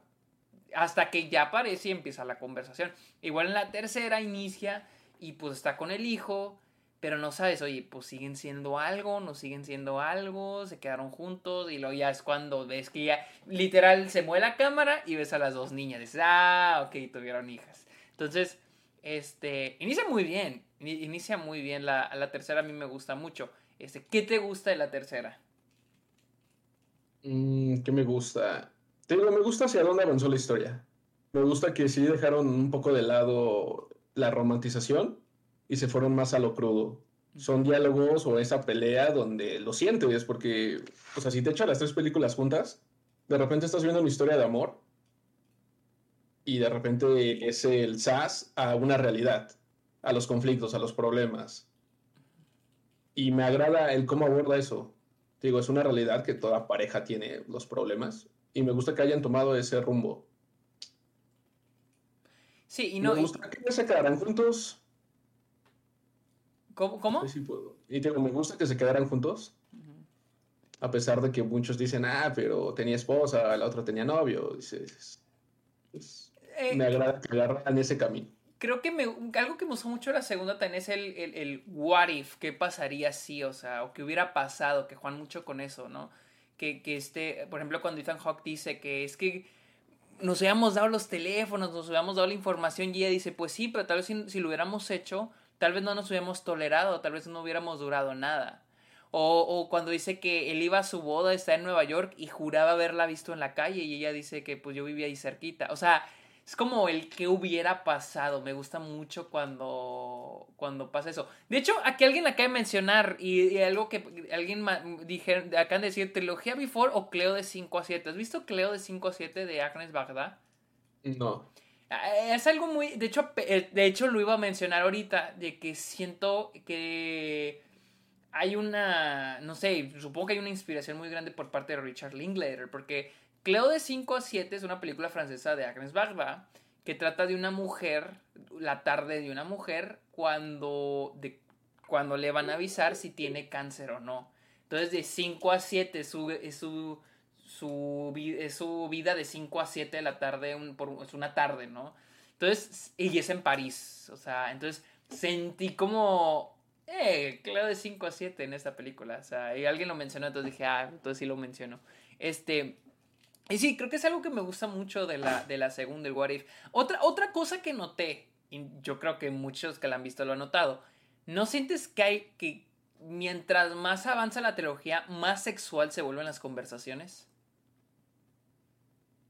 hasta que ya aparece y empieza la conversación. Igual en la tercera inicia y pues está con el hijo pero no sabes, oye, pues siguen siendo algo, no siguen siendo algo, se quedaron juntos y luego ya es cuando ves que ya literal se mueve la cámara y ves a las dos niñas, dices, ah, ok, tuvieron hijas. Entonces, este, inicia muy bien, inicia muy bien, la, la tercera a mí me gusta mucho. Este, ¿Qué te gusta de la tercera? Mm, ¿Qué me gusta? Te digo, me gusta hacia dónde avanzó la historia. Me gusta que sí dejaron un poco de lado la romantización y se fueron más a lo crudo. Son diálogos o esa pelea donde lo sientes, porque, o sea, si te echas las tres películas juntas, de repente estás viendo una historia de amor y de repente es el SAS a una realidad, a los conflictos, a los problemas. Y me agrada el cómo aborda eso. Digo, es una realidad que toda pareja tiene los problemas y me gusta que hayan tomado ese rumbo. Sí, y no. Me gusta que se quedaran juntos ¿Cómo? ¿Cómo? Sí, puedo. Y digo, me gusta que se quedaran juntos. A pesar de que muchos dicen, ah, pero tenía esposa, la otra tenía novio. Dices, eh, me agrada que agarran ese camino. Creo que me, algo que me gustó mucho la segunda también es el, el, what if, qué pasaría si, o sea, o qué hubiera pasado, que Juan mucho con eso, ¿no? Que, que este, por ejemplo, cuando Ethan Hawke dice que es que nos hubiéramos dado los teléfonos, nos hubiéramos dado la información y ella dice, pues sí, pero tal vez si lo hubiéramos hecho, tal vez no nos hubiéramos tolerado, tal vez no hubiéramos durado nada. O, o, cuando dice que él iba a su boda, está en Nueva York y juraba haberla visto en la calle y ella dice que pues yo vivía ahí cerquita. O sea, es como el que hubiera pasado. Me gusta mucho cuando, cuando pasa eso. De hecho, aquí alguien la acaba de mencionar y, algo que alguien dije, acaban de decir, trilogía Before o Cleo de 5 a 7. ¿Has visto Cleo de 5 a 7 de Agnes Bagdad? No. Eh, es algo muy. De hecho, eh, de hecho, lo iba a mencionar ahorita. De que siento que. hay una, no sé, supongo que hay una inspiración muy grande por parte de Richard Linklater, porque Cleo de 5 a 7 es una película francesa de Agnes Barba que trata de una mujer, la tarde de una mujer, cuando, de, cuando le van a avisar si tiene cáncer o no. Entonces de 5 a 7 es su, es su, su, es su vida de 5 a 7 de la tarde, por, es una tarde, ¿no? Entonces, y es en París, o sea, entonces sentí como, eh, claro, de 5 a 7 en esta película, o sea, y alguien lo mencionó, entonces dije, ah, entonces sí lo menciono. Este, y sí, creo que es algo que me gusta mucho de la, de la segunda, el What If. Otra, otra cosa que noté, y yo creo que muchos que la han visto lo han notado, ¿no sientes que hay que mientras más avanza la trilogía, más sexual se vuelven las conversaciones?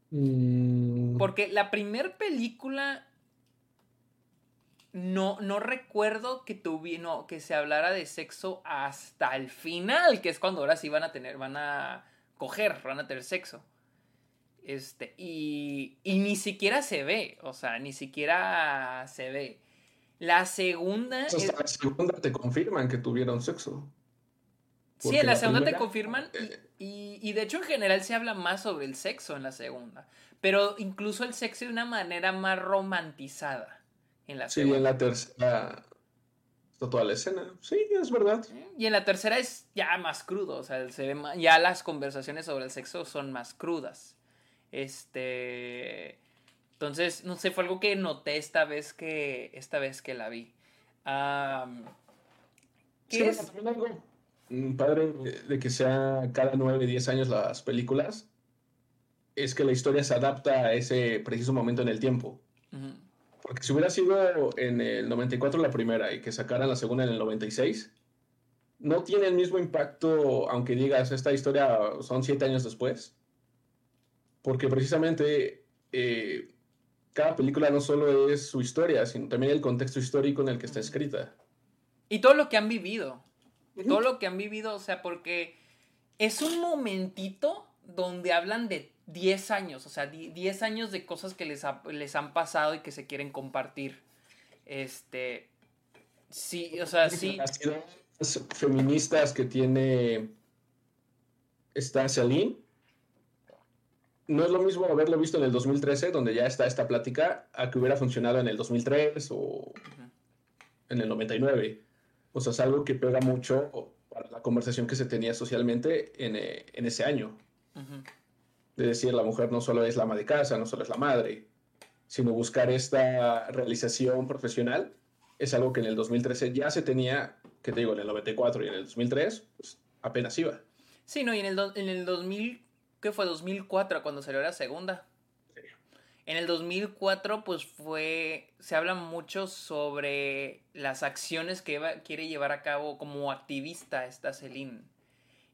Mm. Porque la primera película no, no recuerdo que que se hablara de sexo hasta el final, que es cuando ahora sí van a tener, van a coger, van a tener sexo. Este, y, y ni siquiera se ve, o sea, ni siquiera se ve. La segunda. Hasta la segunda te confirman que tuvieron sexo. sí, en la, segunda te confirman. Y, y, de hecho, en general se habla más sobre el sexo en la segunda. Pero incluso el sexo de una manera más romantizada. En la sí, en la tercera. Está toda la escena. Sí, es verdad. Y en la tercera es ya más crudo. O sea, se ve ya las conversaciones sobre el sexo son más crudas. Este. Entonces, no sé, fue algo que noté esta vez que, esta vez que la vi. ¿Qué es? También algo padre de que sea cada 9, 10 años las películas es que la historia se adapta a ese preciso momento en el tiempo. Porque si hubiera sido en el 94 la primera y que sacaran la segunda en el 96, no tiene el mismo impacto, aunque digas, esta historia son 7 años después porque precisamente eh, cada película no solo es su historia, sino también el contexto histórico en el que está escrita. Y todo lo que han vivido. Todo lo que han vivido, o sea, porque es un momentito donde hablan de 10 años, o sea, 10 años de cosas que les, les han pasado y que se quieren compartir. Este. Sí, o sea, sí. Las feministas que tiene esta Celine no es lo mismo haberlo visto en el 2013, donde ya está esta plática, a que hubiera funcionado en el 2003 o en el 99. O sea, es algo que pega mucho para la conversación que se tenía socialmente en, eh, ese año. De decir, la mujer no solo es la ama de casa, no solo es la madre, sino buscar esta realización profesional es algo que en el 2013 ya se tenía, que te digo, en el 94 y en el 2003, pues apenas iba. Sí, no, y en el, en el 2000 que fue 2004 cuando salió la segunda. En el 2004 pues fue, se habla mucho sobre las acciones que quiere llevar a cabo como activista esta Celine.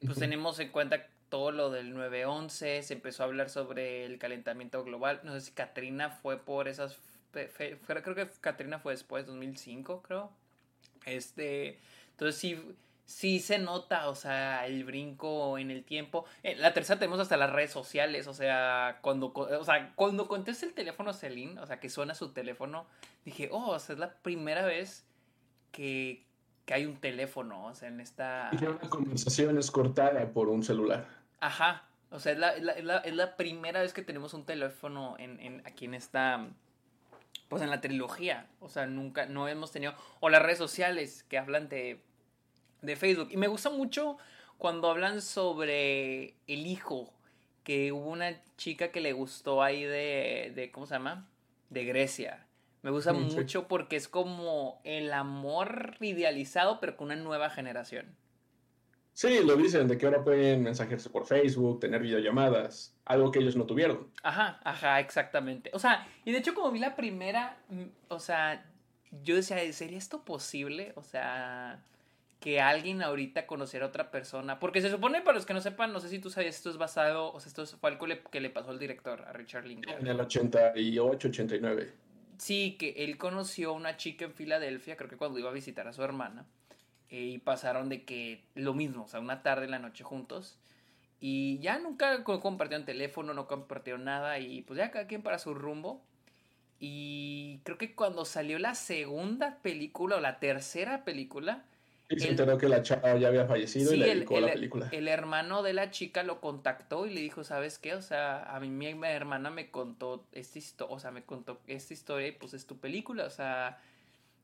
Pues tenemos en cuenta todo lo del 9-11, se empezó a hablar sobre el calentamiento global. No sé si Katrina fue por esas... creo que Katrina fue después, 2005 creo. Este, entonces sí sí se nota, o sea, el brinco en el tiempo. En la tercera tenemos hasta las redes sociales, o sea, cuando, o sea, cuando contesta el teléfono Celine, o sea, que suena su teléfono, dije, oh, o sea, es la primera vez que, que hay un teléfono, o sea, en esta... Y una conversación es cortada por un celular. Ajá, o sea, es la, es la, es la primera vez que tenemos un teléfono en, en, aquí en esta... Pues en la trilogía, o sea, nunca, no hemos tenido, o las redes sociales que hablan de de Facebook. Y me gusta mucho cuando hablan sobre el hijo, que hubo una chica que le gustó ahí de, de ¿cómo se llama? De Grecia. Me gusta mm, mucho porque es como el amor idealizado, pero con una nueva generación. Sí, lo dicen, de que ahora pueden mensajearse por Facebook, tener videollamadas, algo que ellos no tuvieron. Ajá, ajá, exactamente. O sea, y de hecho como vi la primera, mm, o sea, yo decía, ¿sería esto posible? O sea, que alguien ahorita conociera a otra persona. Porque se supone, para los que no sepan, no sé si tú sabes, esto es basado, o sea, esto fue algo que le pasó al director, a Richard Linklater. En el 88, 89. Sí, que él conoció a una chica en Filadelfia, creo que cuando iba a visitar a su hermana, eh, y pasaron de que lo mismo, o sea, una tarde en la noche juntos. Y ya nunca compartieron teléfono, no compartieron nada, y pues ya cada quien para su rumbo. Y creo que cuando salió la segunda película o la tercera película, Y se enteró que la chava ya había fallecido y le dedicó el, la película. El hermano de la chica lo contactó y le dijo, ¿sabes qué? O sea, a mí mi hermana me contó esta historia, o sea, me contó esta historia y pues es tu película, o sea,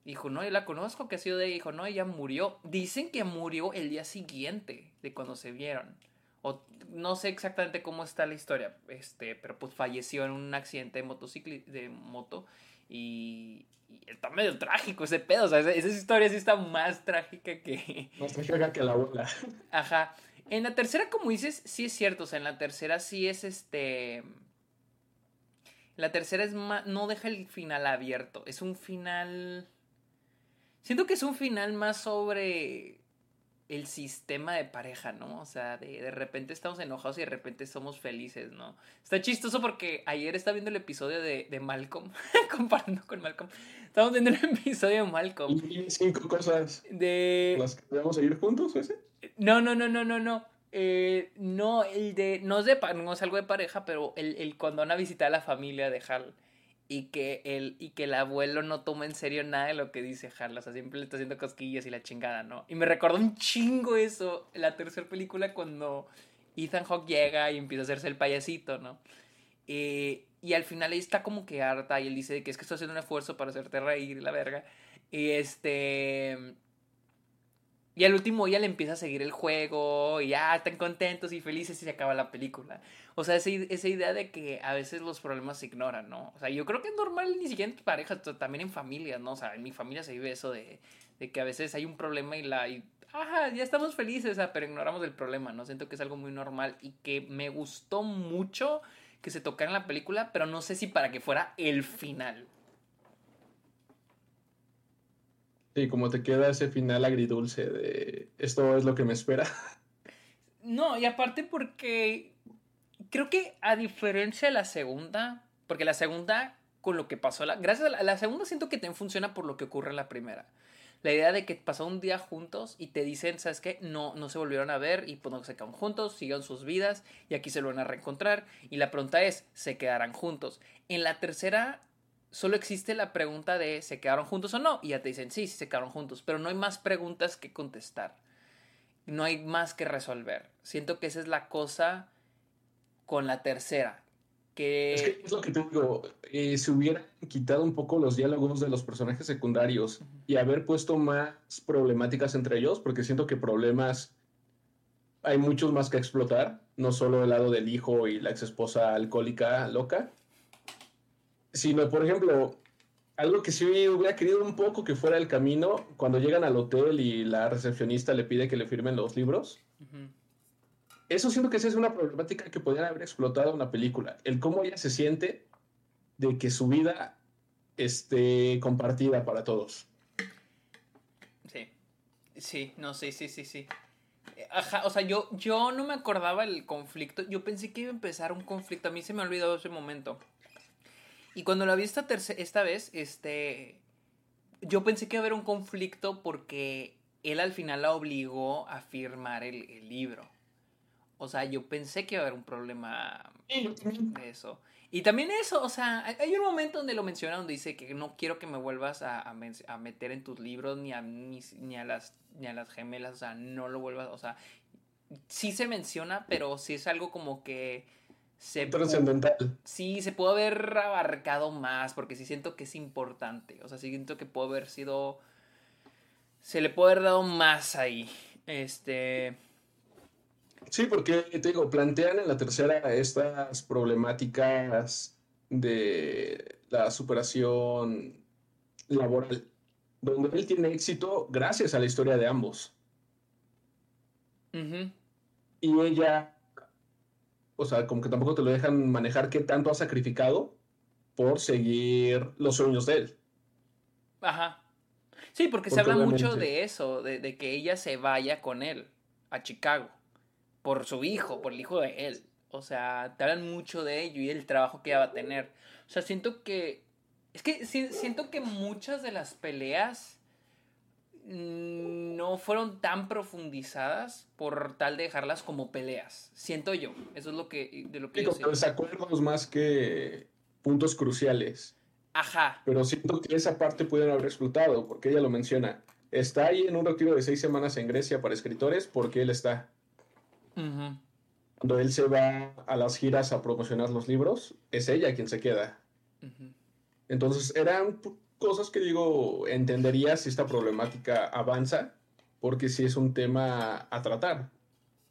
dijo, no, yo la conozco, que ha sido de ella, dijo, no, ella murió. Dicen que murió el día siguiente de cuando se vieron. O no sé exactamente cómo está la historia, este, pero pues falleció en un accidente de motocicli de moto y, está medio trágico ese pedo. O sea, esa, historia sí está más trágica que. Más trágica que la abuela. Ajá. En la tercera, como dices, sí es cierto. O sea, en la tercera sí es este. La tercera es más. No deja el final abierto. Es un final. Siento que es un final más sobre el sistema de pareja, ¿no? O sea, de, de repente estamos enojados y de repente somos felices, ¿no? Está chistoso porque ayer estaba viendo el episodio de, de Malcolm, comparando con Malcolm. Estamos viendo el episodio de Malcolm. ¿Y cinco cosas de... las que vamos a ir juntos ese? No, no, no, no, no, no. Eh, no, el de... No es, de, no es algo de pareja, pero el, el cuando van a visitar a la familia de Hal y que el, y que el abuelo no toma en serio nada de lo que dice Harlan. O sea, siempre le está haciendo cosquillas y la chingada, ¿no? Y me recordó un chingo eso, la tercera película, cuando Ethan Hawke llega y empieza a hacerse el payasito, ¿no? Eh, y al final ahí está como que harta y él dice que es que estoy haciendo un esfuerzo para hacerte reír, la verga. Y este y al último ya le empieza a seguir el juego y ya están contentos y felices y se acaba la película. O sea, esa, idea de que a veces los problemas se ignoran, ¿no? O sea, yo creo que es normal ni siquiera en parejas, también en familias, ¿no? O sea, en mi familia se vive eso de, que a veces hay un problema y la... Y, ajá, ya estamos felices, pero ignoramos el problema, ¿no? Siento que es algo muy normal y que me gustó mucho que se tocara en la película, pero no sé si para que fuera el final. Sí, como te queda ese final agridulce de esto es lo que me espera. No, y aparte porque creo que a diferencia de la segunda, porque la segunda con lo que pasó, la, gracias a la, segunda siento que también funciona por lo que ocurre en la primera. La idea de que pasó un día juntos y te dicen, ¿sabes qué? No, no se volvieron a ver y pues no se quedaron juntos, siguieron sus vidas y aquí se lo van a reencontrar. Y la pregunta es, ¿se quedarán juntos? En la tercera solo existe la pregunta de ¿se quedaron juntos o no? Y ya te dicen sí, sí se quedaron juntos, pero no hay más preguntas que contestar. No hay más que resolver. Siento que esa es la cosa con la tercera. Que... Es que es lo que te digo, eh, si hubieran quitado un poco los diálogos de los personajes secundarios y haber puesto más problemáticas entre ellos, porque siento que problemas hay muchos más que explotar, no solo el lado del hijo y la ex esposa alcohólica loca, sino, por ejemplo, algo que sí hubiera querido un poco que fuera el camino, cuando llegan al hotel y la recepcionista le pide que le firmen los libros. Eso siento que esa es una problemática que podrían haber explotado en una película. El cómo ella se siente de que su vida esté compartida para todos. Sí, sí, no, sí, sí, sí, sí. Ajá, o sea, yo, yo no me acordaba el conflicto. Yo pensé que iba a empezar un conflicto. A mí se me ha olvidado ese momento. Y cuando la vi esta, esta vez, este, yo pensé que iba a haber un conflicto porque él al final la obligó a firmar el, libro. O sea, yo pensé que iba a haber un problema de eso. Y también eso, o sea, hay un momento donde lo menciona donde dice que no quiero que me vuelvas a, a, meter en tus libros ni a, ni, ni, a las, ni a las gemelas, o sea, no lo vuelvas, o sea, sí se menciona, pero sí es algo como que se trascendental. Sí, se puede haber abarcado más, porque sí siento que es importante. O sea, siento que puede haber sido. Se le puede haber dado más ahí. Este. Sí, porque te digo, plantean en la tercera estas problemáticas de la superación laboral, donde él tiene éxito gracias a la historia de ambos. Y ella o sea, como que tampoco te lo dejan manejar qué tanto ha sacrificado por seguir los sueños de él. Ajá. Sí, porque, se habla mucho de eso, de, que ella se vaya con él a Chicago, por su hijo, por el hijo de él. O sea, te hablan mucho de ello y el trabajo que ella va a tener. O sea, siento que... Es que siento que muchas de las peleas no fueron tan profundizadas por tal de dejarlas como peleas. Siento yo. Eso es lo que, de lo que yo desacuerdos más que puntos cruciales. Ajá. Pero siento que esa parte pudieron haber explotado, porque ella lo menciona. está ahí en un retiro de seis semanas en Grecia para escritores porque él está. Cuando él se va a las giras a promocionar los libros, es ella quien se queda. Entonces eran cosas que digo, entendería si esta problemática avanza, porque si es un tema a tratar,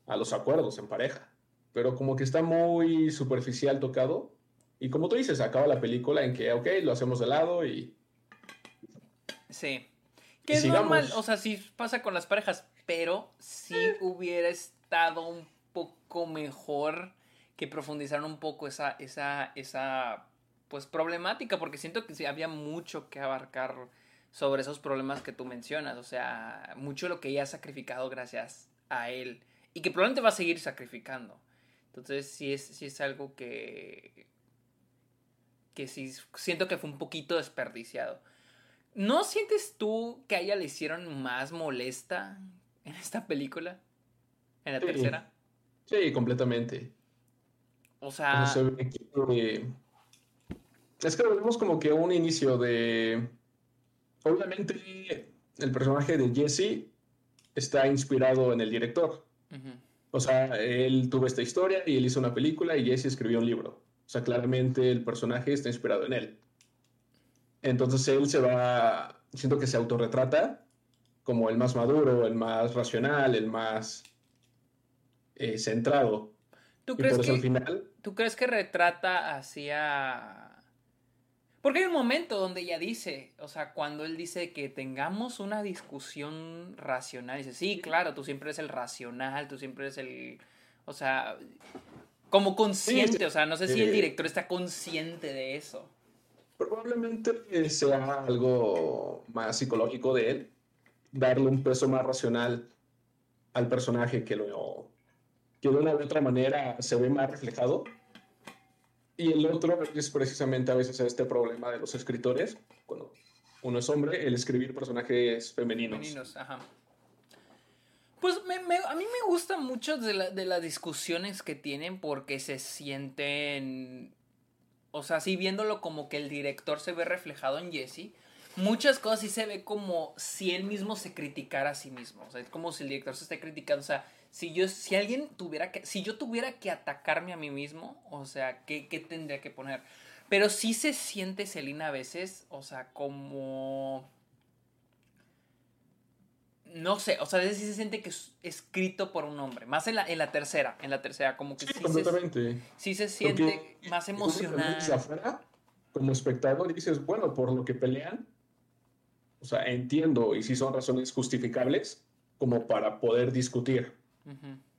a los acuerdos en pareja. Pero como que está muy superficial tocado. Y como tú dices, acaba la película en que, ok, lo hacemos de lado y... Sí. Que es normal, o sea, sí pasa con las parejas, pero si hubiera estado un poco mejor que profundizaron un poco esa, esa, esa pues problemática, porque siento que sí había mucho que abarcar sobre esos problemas que tú mencionas, o sea, mucho de lo que ella ha sacrificado gracias a él y que probablemente va a seguir sacrificando. Entonces sí es, sí es algo que, que sí siento que fue un poquito desperdiciado. ¿No sientes tú que a ella le hicieron más molesta en esta película? ¿En la tercera? Sí, completamente. O sea... Es que vemos como que un inicio de... Obviamente el personaje de Jesse está inspirado en el director. O sea, él tuvo esta historia y él hizo una película y Jesse escribió un libro. O sea, claramente el personaje está inspirado en él. Entonces él se va, siento que se autorretrata como el más maduro, el más racional, el más eh, centrado. ¿Tú crees, que, al final... ¿Tú crees que retrata hacia porque hay un momento donde ella dice, o sea, cuando él dice que tengamos una discusión racional, dice, sí, claro, tú siempre eres el racional, tú siempre eres el, o sea, como consciente, o sea, no sé si el director está consciente de eso. Probablemente sea algo más psicológico de él, darle un peso más racional al personaje que lo que de una u otra manera se ve más reflejado y el otro es precisamente a veces este problema de los escritores, cuando uno es hombre, el escribir personajes femeninos. Femeninos, ajá. Pues a mí me gusta mucho de, las discusiones que tienen porque se sienten, o sea, sí viéndolo como que el director se ve reflejado en Jesse, muchas cosas sí se ve como si él mismo se criticara a sí mismo, o sea, es como si el director se esté criticando, o sea, si yo, si alguien tuviera que, si yo tuviera que atacarme a mí mismo, o sea, ¿qué, tendría que poner? Pero sí se siente Selina a veces, o sea, como... No sé, o sea, a veces sí se siente que es escrito por un hombre. Más en la, en la tercera, en la tercera, como que sí, Se, sí se siente más emocional. Afuera, como espectador dices, bueno, por lo que pelean, o sea, entiendo y si son razones justificables como para poder discutir.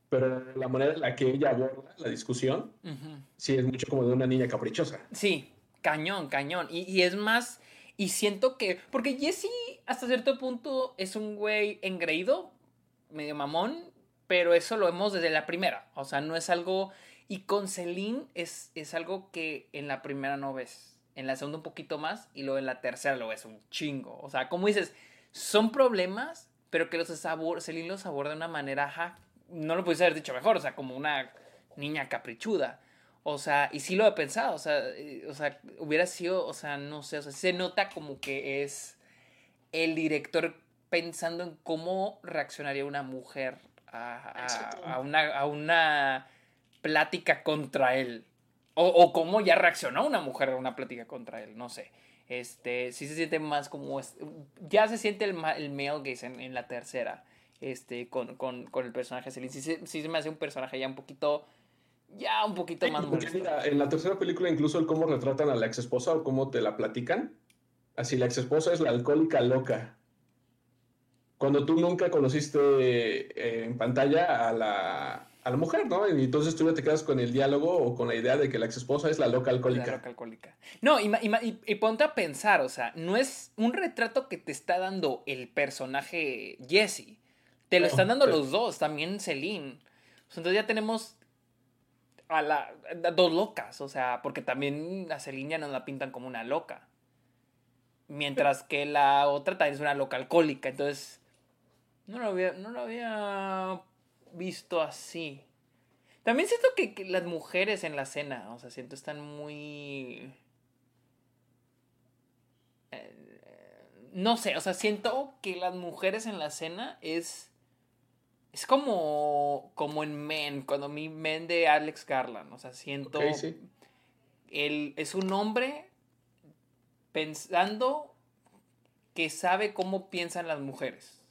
Pero la manera en la que ella aborda la discusión, sí es mucho como de una niña caprichosa. Sí, cañón, cañón. Y, es más, y siento que, porque Jesse hasta cierto punto es un güey engreído, medio mamón, pero eso lo vemos desde la primera. O sea, no es algo... Y con Celine es, es algo que en la primera no ves. En la segunda un poquito más y luego en la tercera lo ves un chingo. O sea, como dices, son problemas, pero que los Celine los aborda de una manera, no lo pudiese haber dicho mejor, o sea, como una niña caprichuda. O sea, y sí lo he pensado, o sea, eh, o sea, hubiera sido, o sea, no sé, o sea, se nota como que es el director pensando en cómo reaccionaría una mujer a, una, a una plática contra él. O, o, cómo ya reaccionó una mujer a una plática contra él, no sé. Este, sí se siente más como, ya se siente el, el male gaze en, en la tercera este, con, con, con el personaje Celine. Sí, sí, se me hace un personaje ya un poquito, ya un poquito más en la tercera película incluso el cómo retratan a la ex esposa o cómo te la platican. Así, la ex esposa es la alcohólica loca. Cuando tú nunca conociste eh, en pantalla a la, a la mujer, ¿no? Y entonces tú ya te quedas con el diálogo o con la idea de que la ex esposa es la loca alcohólica. La loca alcohólica. No, y, y, y, ponte a pensar, o sea, no es un retrato que te está dando el personaje Jesse. Te lo están dando los dos, también Celine. entonces ya tenemos a, la, dos locas, o sea, porque también a Celine ya nos la pintan como una loca. Mientras que la otra también es una loca alcohólica, entonces no lo había, no lo había visto así. También siento que, las mujeres en la cena, o sea, siento están muy... Eh, no sé, o sea, siento que las mujeres en la escena es. Es como. Como en Men, cuando mi Men de Alex Garland. O sea, siento. él es un hombre pensando que sabe cómo piensan las mujeres.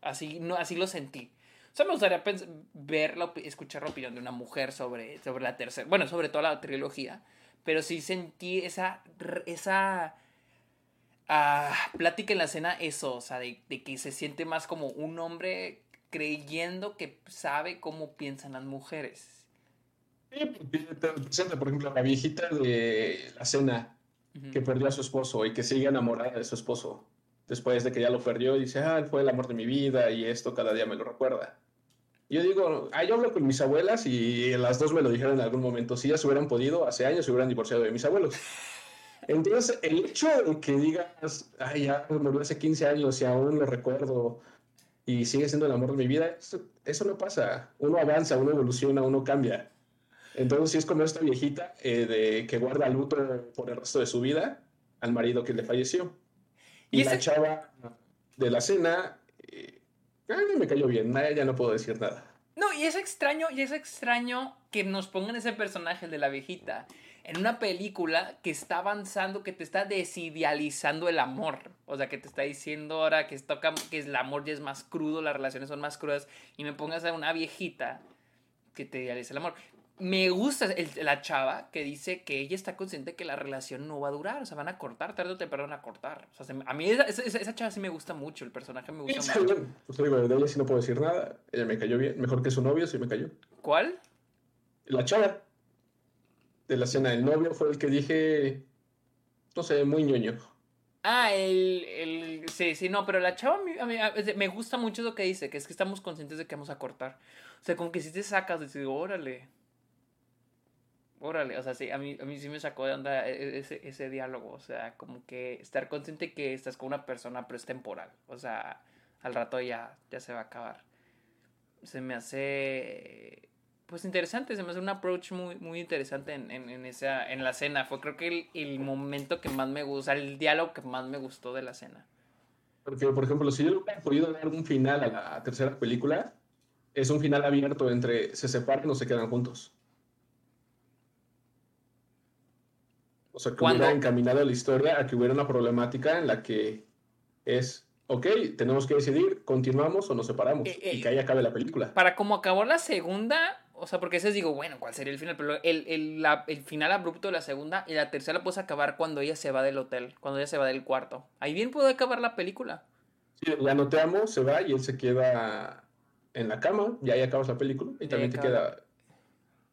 Así, no, así lo sentí. O sea, me gustaría verlo, escuchar la opinión de una mujer sobre, sobre la tercera, bueno, sobre toda la trilogía, pero sí sentí esa, esa uh, plática en la escena, eso, o sea, de, de, que se siente más como un hombre creyendo que sabe cómo piensan las mujeres. Sí, por ejemplo, la viejita de la cena que perdió a su esposo y que sigue enamorada de su esposo después de que ya lo perdió y dice, ah, fue el amor de mi vida y esto cada día me lo recuerda. Yo digo, ah, yo hablo con mis abuelas y las dos me lo dijeron en algún momento. Si ellas hubieran podido, hace años se hubieran divorciado de mis abuelos. Entonces, el hecho de que digas, ay, ya murió hace 15 años y aún lo recuerdo y sigue siendo el amor de mi vida, eso, eso no pasa. Uno avanza, uno evoluciona, uno cambia. Entonces, si es como esta viejita eh, de, que guarda luto por el resto de su vida al marido que le falleció. Y, la chava de la cena, eh, me cayó bien, ya no puedo decir nada. No, y es extraño, y es extraño que nos pongan ese personaje, el de la viejita, en una película que está avanzando, que te está desidealizando el amor. O sea, que te está diciendo ahora que, toca, que el amor ya es más crudo, las relaciones son más crudas, y me pongas a una viejita que te idealiza el amor me gusta la chava que dice que ella está consciente que la relación no va a durar, o sea, van a cortar, tarde o temprano van a cortar. O sea, a mí esa, esa, chava sí me gusta mucho, el personaje me gusta mucho. Bien. Pues digo, de ella sí no puedo decir nada, ella me cayó bien, mejor que su novio sí me cayó. ¿Cuál? La chava de la escena del novio fue el que dije, no sé, muy ñoño. Ah, el, el, sí, sí, no, pero la chava a mí, me gusta mucho lo que dice, que es que estamos conscientes de que vamos a cortar. O sea, como que si te sacas, digo, órale, órale, o sea, sí, a mí, a mí sí me sacó de onda e, e, ese, ese diálogo, o sea, como que estar consciente que estás con una persona, pero es temporal, o sea, al rato ya, ya se va a acabar. Se me hace, pues interesante, se me hace un approach muy, muy interesante en, en, esa, en la cena, fue creo que el, momento que más me gusta, el diálogo que más me gustó de la cena. Porque, por ejemplo, si yo hubiera podido dar un final a la tercera película, es un final abierto entre se separan o se quedan juntos. O sea, que hubiera encaminado la historia a que hubiera una problemática en la que es, ok, tenemos que decidir, continuamos o nos separamos. Eh, y que ahí acabe la película. Para como acabó la segunda, o sea, porque ese digo, bueno, ¿cuál sería el final? Pero el, el, la, el, final abrupto de la segunda y la tercera puedes acabar cuando ella se va del hotel, cuando ella se va del cuarto. Ahí bien puede acabar la película. Sí, ya no te amo, se va y él se queda en la cama y ahí acabas la película y también te queda...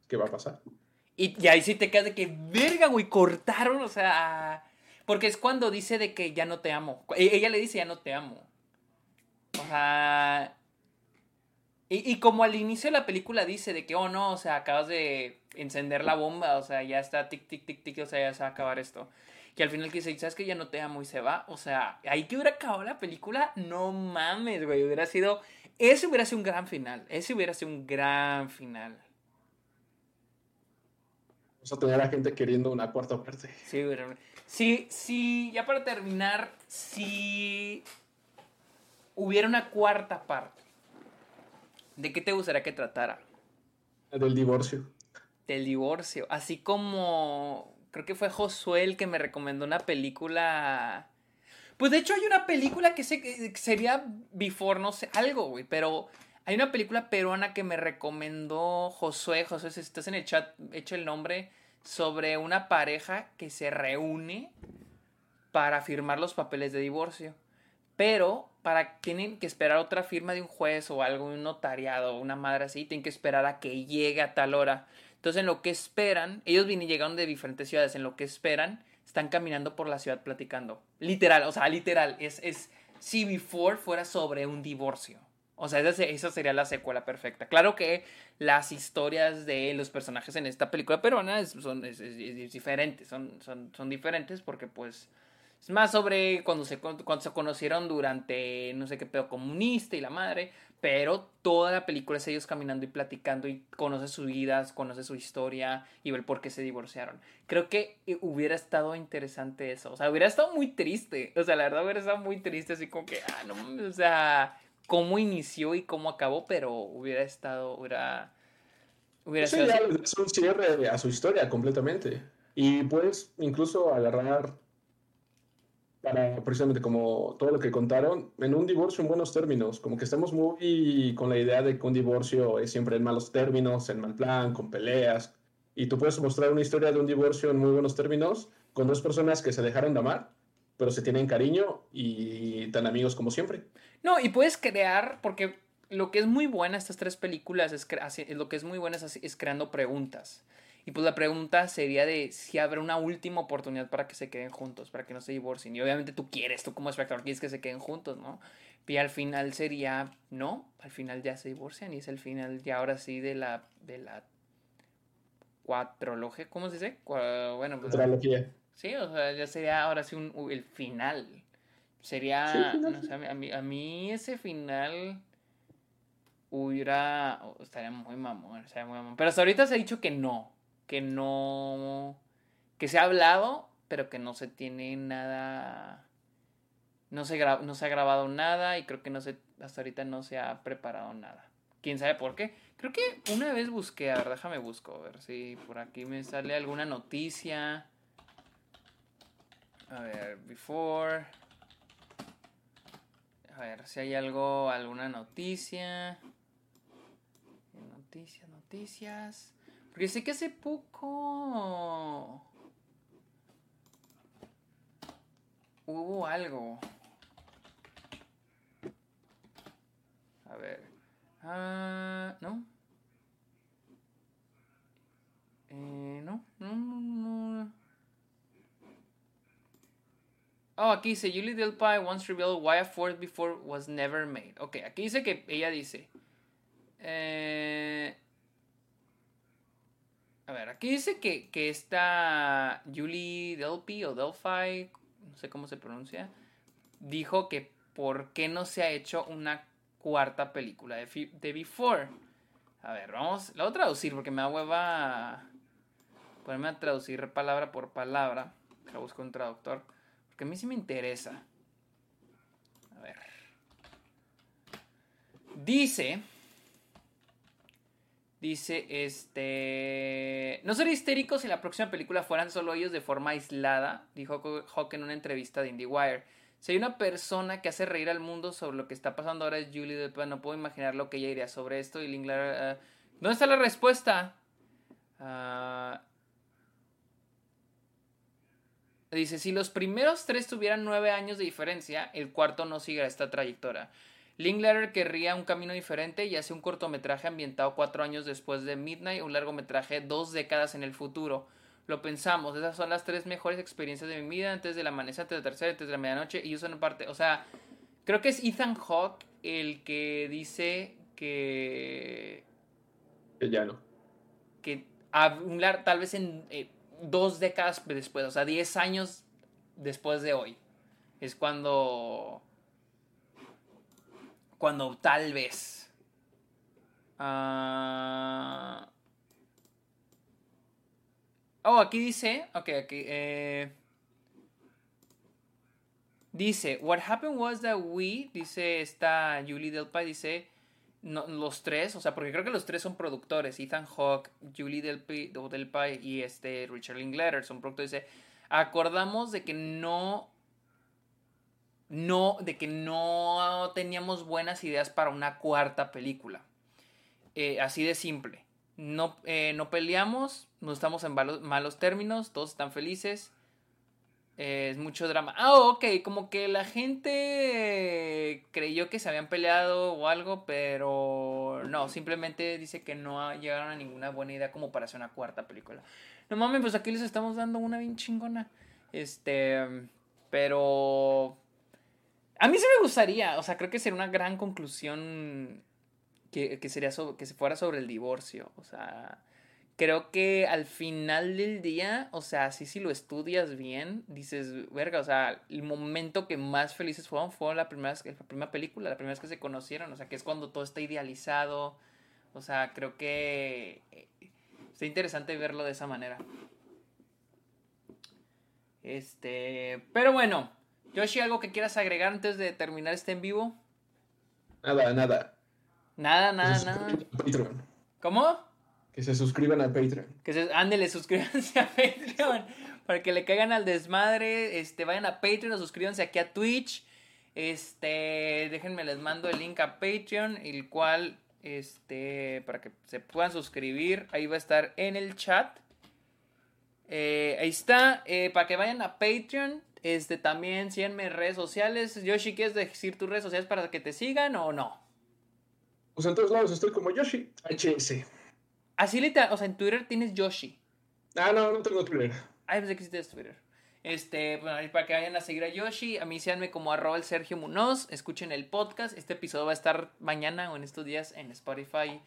¿Qué va a pasar? Y, ahí sí te quedas de que, verga, güey, cortaron, o sea. Porque es cuando dice de que ya no te amo. E, ella le dice ya no te amo. O sea. Y, y, como al inicio de la película dice de que, oh no, o sea, acabas de encender la bomba, o sea, ya está tic, tic, tic, tic, o sea, ya se va a acabar esto. Que al final que dice, ¿sabes que ya no te amo? Y se va. O sea, ahí que hubiera acabado la película, no mames, güey. Hubiera sido. Ese hubiera sido un gran final. Ese hubiera sido un gran final. O sea, tener a la gente queriendo una cuarta parte. Sí, Sí, sí, ya para terminar, si hubiera una cuarta parte, ¿de qué te gustaría que tratara? Del divorcio. Del divorcio. Así como creo que fue Josué el que me recomendó una película. Pues de hecho hay una película que, se, sería Before, no sé, algo, güey, pero hay una película peruana que me recomendó Josué. Josué, si estás en el chat, echa el nombre. Sobre una pareja que se reúne para firmar los papeles de divorcio. Pero para tienen que esperar otra firma de un juez o algo, un notariado, una madre así, tienen que esperar a que llegue a tal hora. Entonces, en lo que esperan, ellos y llegaron de diferentes ciudades, en lo que esperan, están caminando por la ciudad platicando. Literal, o sea, literal, es, es si Before fuera sobre un divorcio. O sea, esa, sería la secuela perfecta. Claro que las historias de los personajes en esta película peruana son diferentes, son, son, son diferentes porque pues Es más sobre cuando se, cuando se conocieron durante no sé qué pedo comunista y la madre. Pero toda la película es ellos caminando y platicando y conoce sus vidas, conoce su historia y ver por qué se divorciaron. Creo que hubiera estado interesante eso. O sea, hubiera estado muy triste. O sea, la verdad hubiera estado muy triste así como que, ah, no, o sea, cómo inició y cómo acabó, pero hubiera estado, hubiera... Hubiera sí, es un cierre a su historia completamente. Y puedes incluso agarrar precisamente como todo lo que contaron, en un divorcio en buenos términos, como que estamos muy con la idea de que un divorcio es siempre en malos términos, en mal plan, con peleas, y tú puedes mostrar una historia de un divorcio en muy buenos términos con dos personas que se dejaron de amar, pero se tienen cariño y tan amigos como siempre. No, y puedes crear, porque lo que es muy buena estas tres películas es, lo que es muy buena es creando preguntas. Y pues la pregunta sería de si habrá una última oportunidad para que se queden juntos, para que no se divorcien. Y obviamente tú quieres, tú como espectador quieres que se queden juntos, ¿no? Y al final sería, no, al final ya se divorcian y es el final ya ahora sí de la, de la cuatrología, ¿cómo se dice? bueno, pues, Sí, o sea, ya sería ahora sí un, el final. Sería, no sé, a mí, a mí ese final hubiera, estaría muy mamón, estaría muy mamón. Pero hasta ahorita se ha dicho que no, que no, que se ha hablado, pero que no se tiene nada, no se, no se ha grabado nada y creo que no se, hasta ahorita no se ha preparado nada. ¿Quién sabe por qué? Creo que una vez busqué, a ver, déjame busco, a ver si por aquí me sale alguna noticia. A ver, before. A ver si hay algo, alguna noticia. Noticias, noticias. Porque sé que hace poco hubo algo. A ver. Ah, ¿no? Eh, no, no, no, no. Oh, aquí dice, Julie Delpy once revealed why a fourth before was never made. Ok, aquí dice que ella dice. Eh, a ver, aquí dice que, que esta Julie Delpy o Delphi, no sé cómo se pronuncia, dijo que por qué no se ha hecho una cuarta película de, de Before. A ver, vamos, la voy a traducir porque me da hueva ponerme a traducir palabra por palabra. La busco un traductor. Porque a mí sí me interesa. A ver. Dice Dice, este... No sería histérico si la próxima película fueran solo ellos de forma aislada, dijo Hawk en una entrevista de IndieWire. Si hay una persona que hace reír al mundo sobre lo que está pasando ahora es Julie Delpy, no puedo imaginar lo que ella diría sobre esto. Y Linglar... Uh, ¿Dónde está la respuesta? Uh, dice, si los primeros tres tuvieran nueve años de diferencia, el cuarto no sigue esta trayectoria. Linklater querría un camino diferente y hace un cortometraje ambientado cuatro años después de Midnight, un largometraje dos décadas en el futuro. Lo pensamos, esas son las tres mejores experiencias de mi vida, antes del amanecer, antes de la tercera, antes de la medianoche, y usan parte, o sea, creo que es Ethan Hawke el que dice que... Que ya no. Que hablar tal vez en eh, dos décadas después, o sea, diez años después de hoy, es cuando cuando tal vez. Uh... Oh, aquí dice. Ok, aquí. Eh... Dice, what happened was that we, dice esta Julie Delpy, dice, los tres, o sea, porque creo que los tres son productores, Ethan Hawke, Julie Delpy, Delpy y este Richard Linklater son productores, dice, acordamos de que no no, de que no teníamos buenas ideas para una cuarta película. Eh, así de simple. No, eh, no peleamos, no estamos en malos, términos, todos están felices. Eh, es mucho drama. Ah, ok, como que la gente creyó que se habían peleado o algo, pero no, simplemente dice que no llegaron a ninguna buena idea como para hacer una cuarta película. No mames, pues aquí les estamos dando una bien chingona. Este, pero a mí sí me gustaría, o sea, creo que sería una gran conclusión que, sería que se fuera sobre el divorcio, o sea, creo que al final del día, o sea, sí, si lo estudias bien, dices, verga, o sea, el momento que más felices fueron fue la primera, la primera película, la primera vez que se conocieron, o sea, que es cuando todo está idealizado, o sea, creo que eh, está interesante verlo de esa manera. Este, pero bueno, Yoshi, ¿algo que quieras agregar antes de terminar este en vivo? Nada, nada. Nada, nada, nada. ¿Cómo? Que se suscriban a Patreon. Que se, ándele, suscríbanse a Patreon. Para que le caigan al desmadre. Este, vayan a Patreon o suscríbanse aquí a Twitch. Este, déjenme, les mando el link a Patreon, el cual, este, para que se puedan suscribir, ahí va a estar en el chat. Eh, ahí está, eh, para que vayan a Patreon, este, también síganme en redes sociales. Yoshi, ¿quieres decir tus redes sociales para que te sigan o no? Pues en todos lados estoy como Yoshi HS. Así literal, o sea, en Twitter tienes Yoshi. Ah, no, no tengo Twitter. Ah, pensé que tienes Twitter. Este, bueno, para que vayan a seguir a Yoshi, a mí síganme como arroba el Sergio Munoz, escuchen el podcast, este episodio va a estar mañana o en estos días en Spotify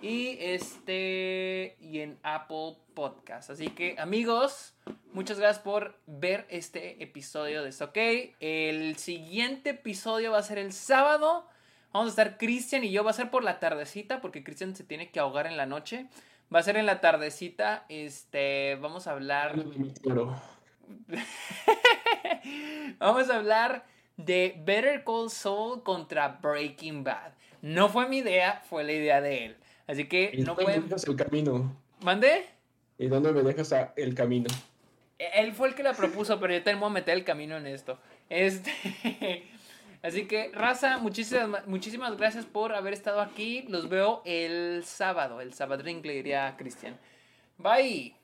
y este y en Apple Podcast. Así que amigos, muchas gracias por ver este episodio de OK. El siguiente episodio va a ser el sábado. Vamos a estar Cristian y yo, va a ser por la tardecita, porque Cristian se tiene que ahogar en la noche. Va a ser en la tardecita, este, vamos a hablar... vamos a hablar de Better Call Saul contra Breaking Bad. No fue mi idea, fue la idea de él. Así que ¿Y no dónde me dejas el camino? ¿Mande? ¿Y dónde me dejas el camino? E-, él fue el que la propuso, pero yo tengo que meter el camino en esto. Este... Así que, raza, muchísimas, muchísimas gracias por haber estado aquí. Los veo el sábado, el sábado le diría Cristian. Bye.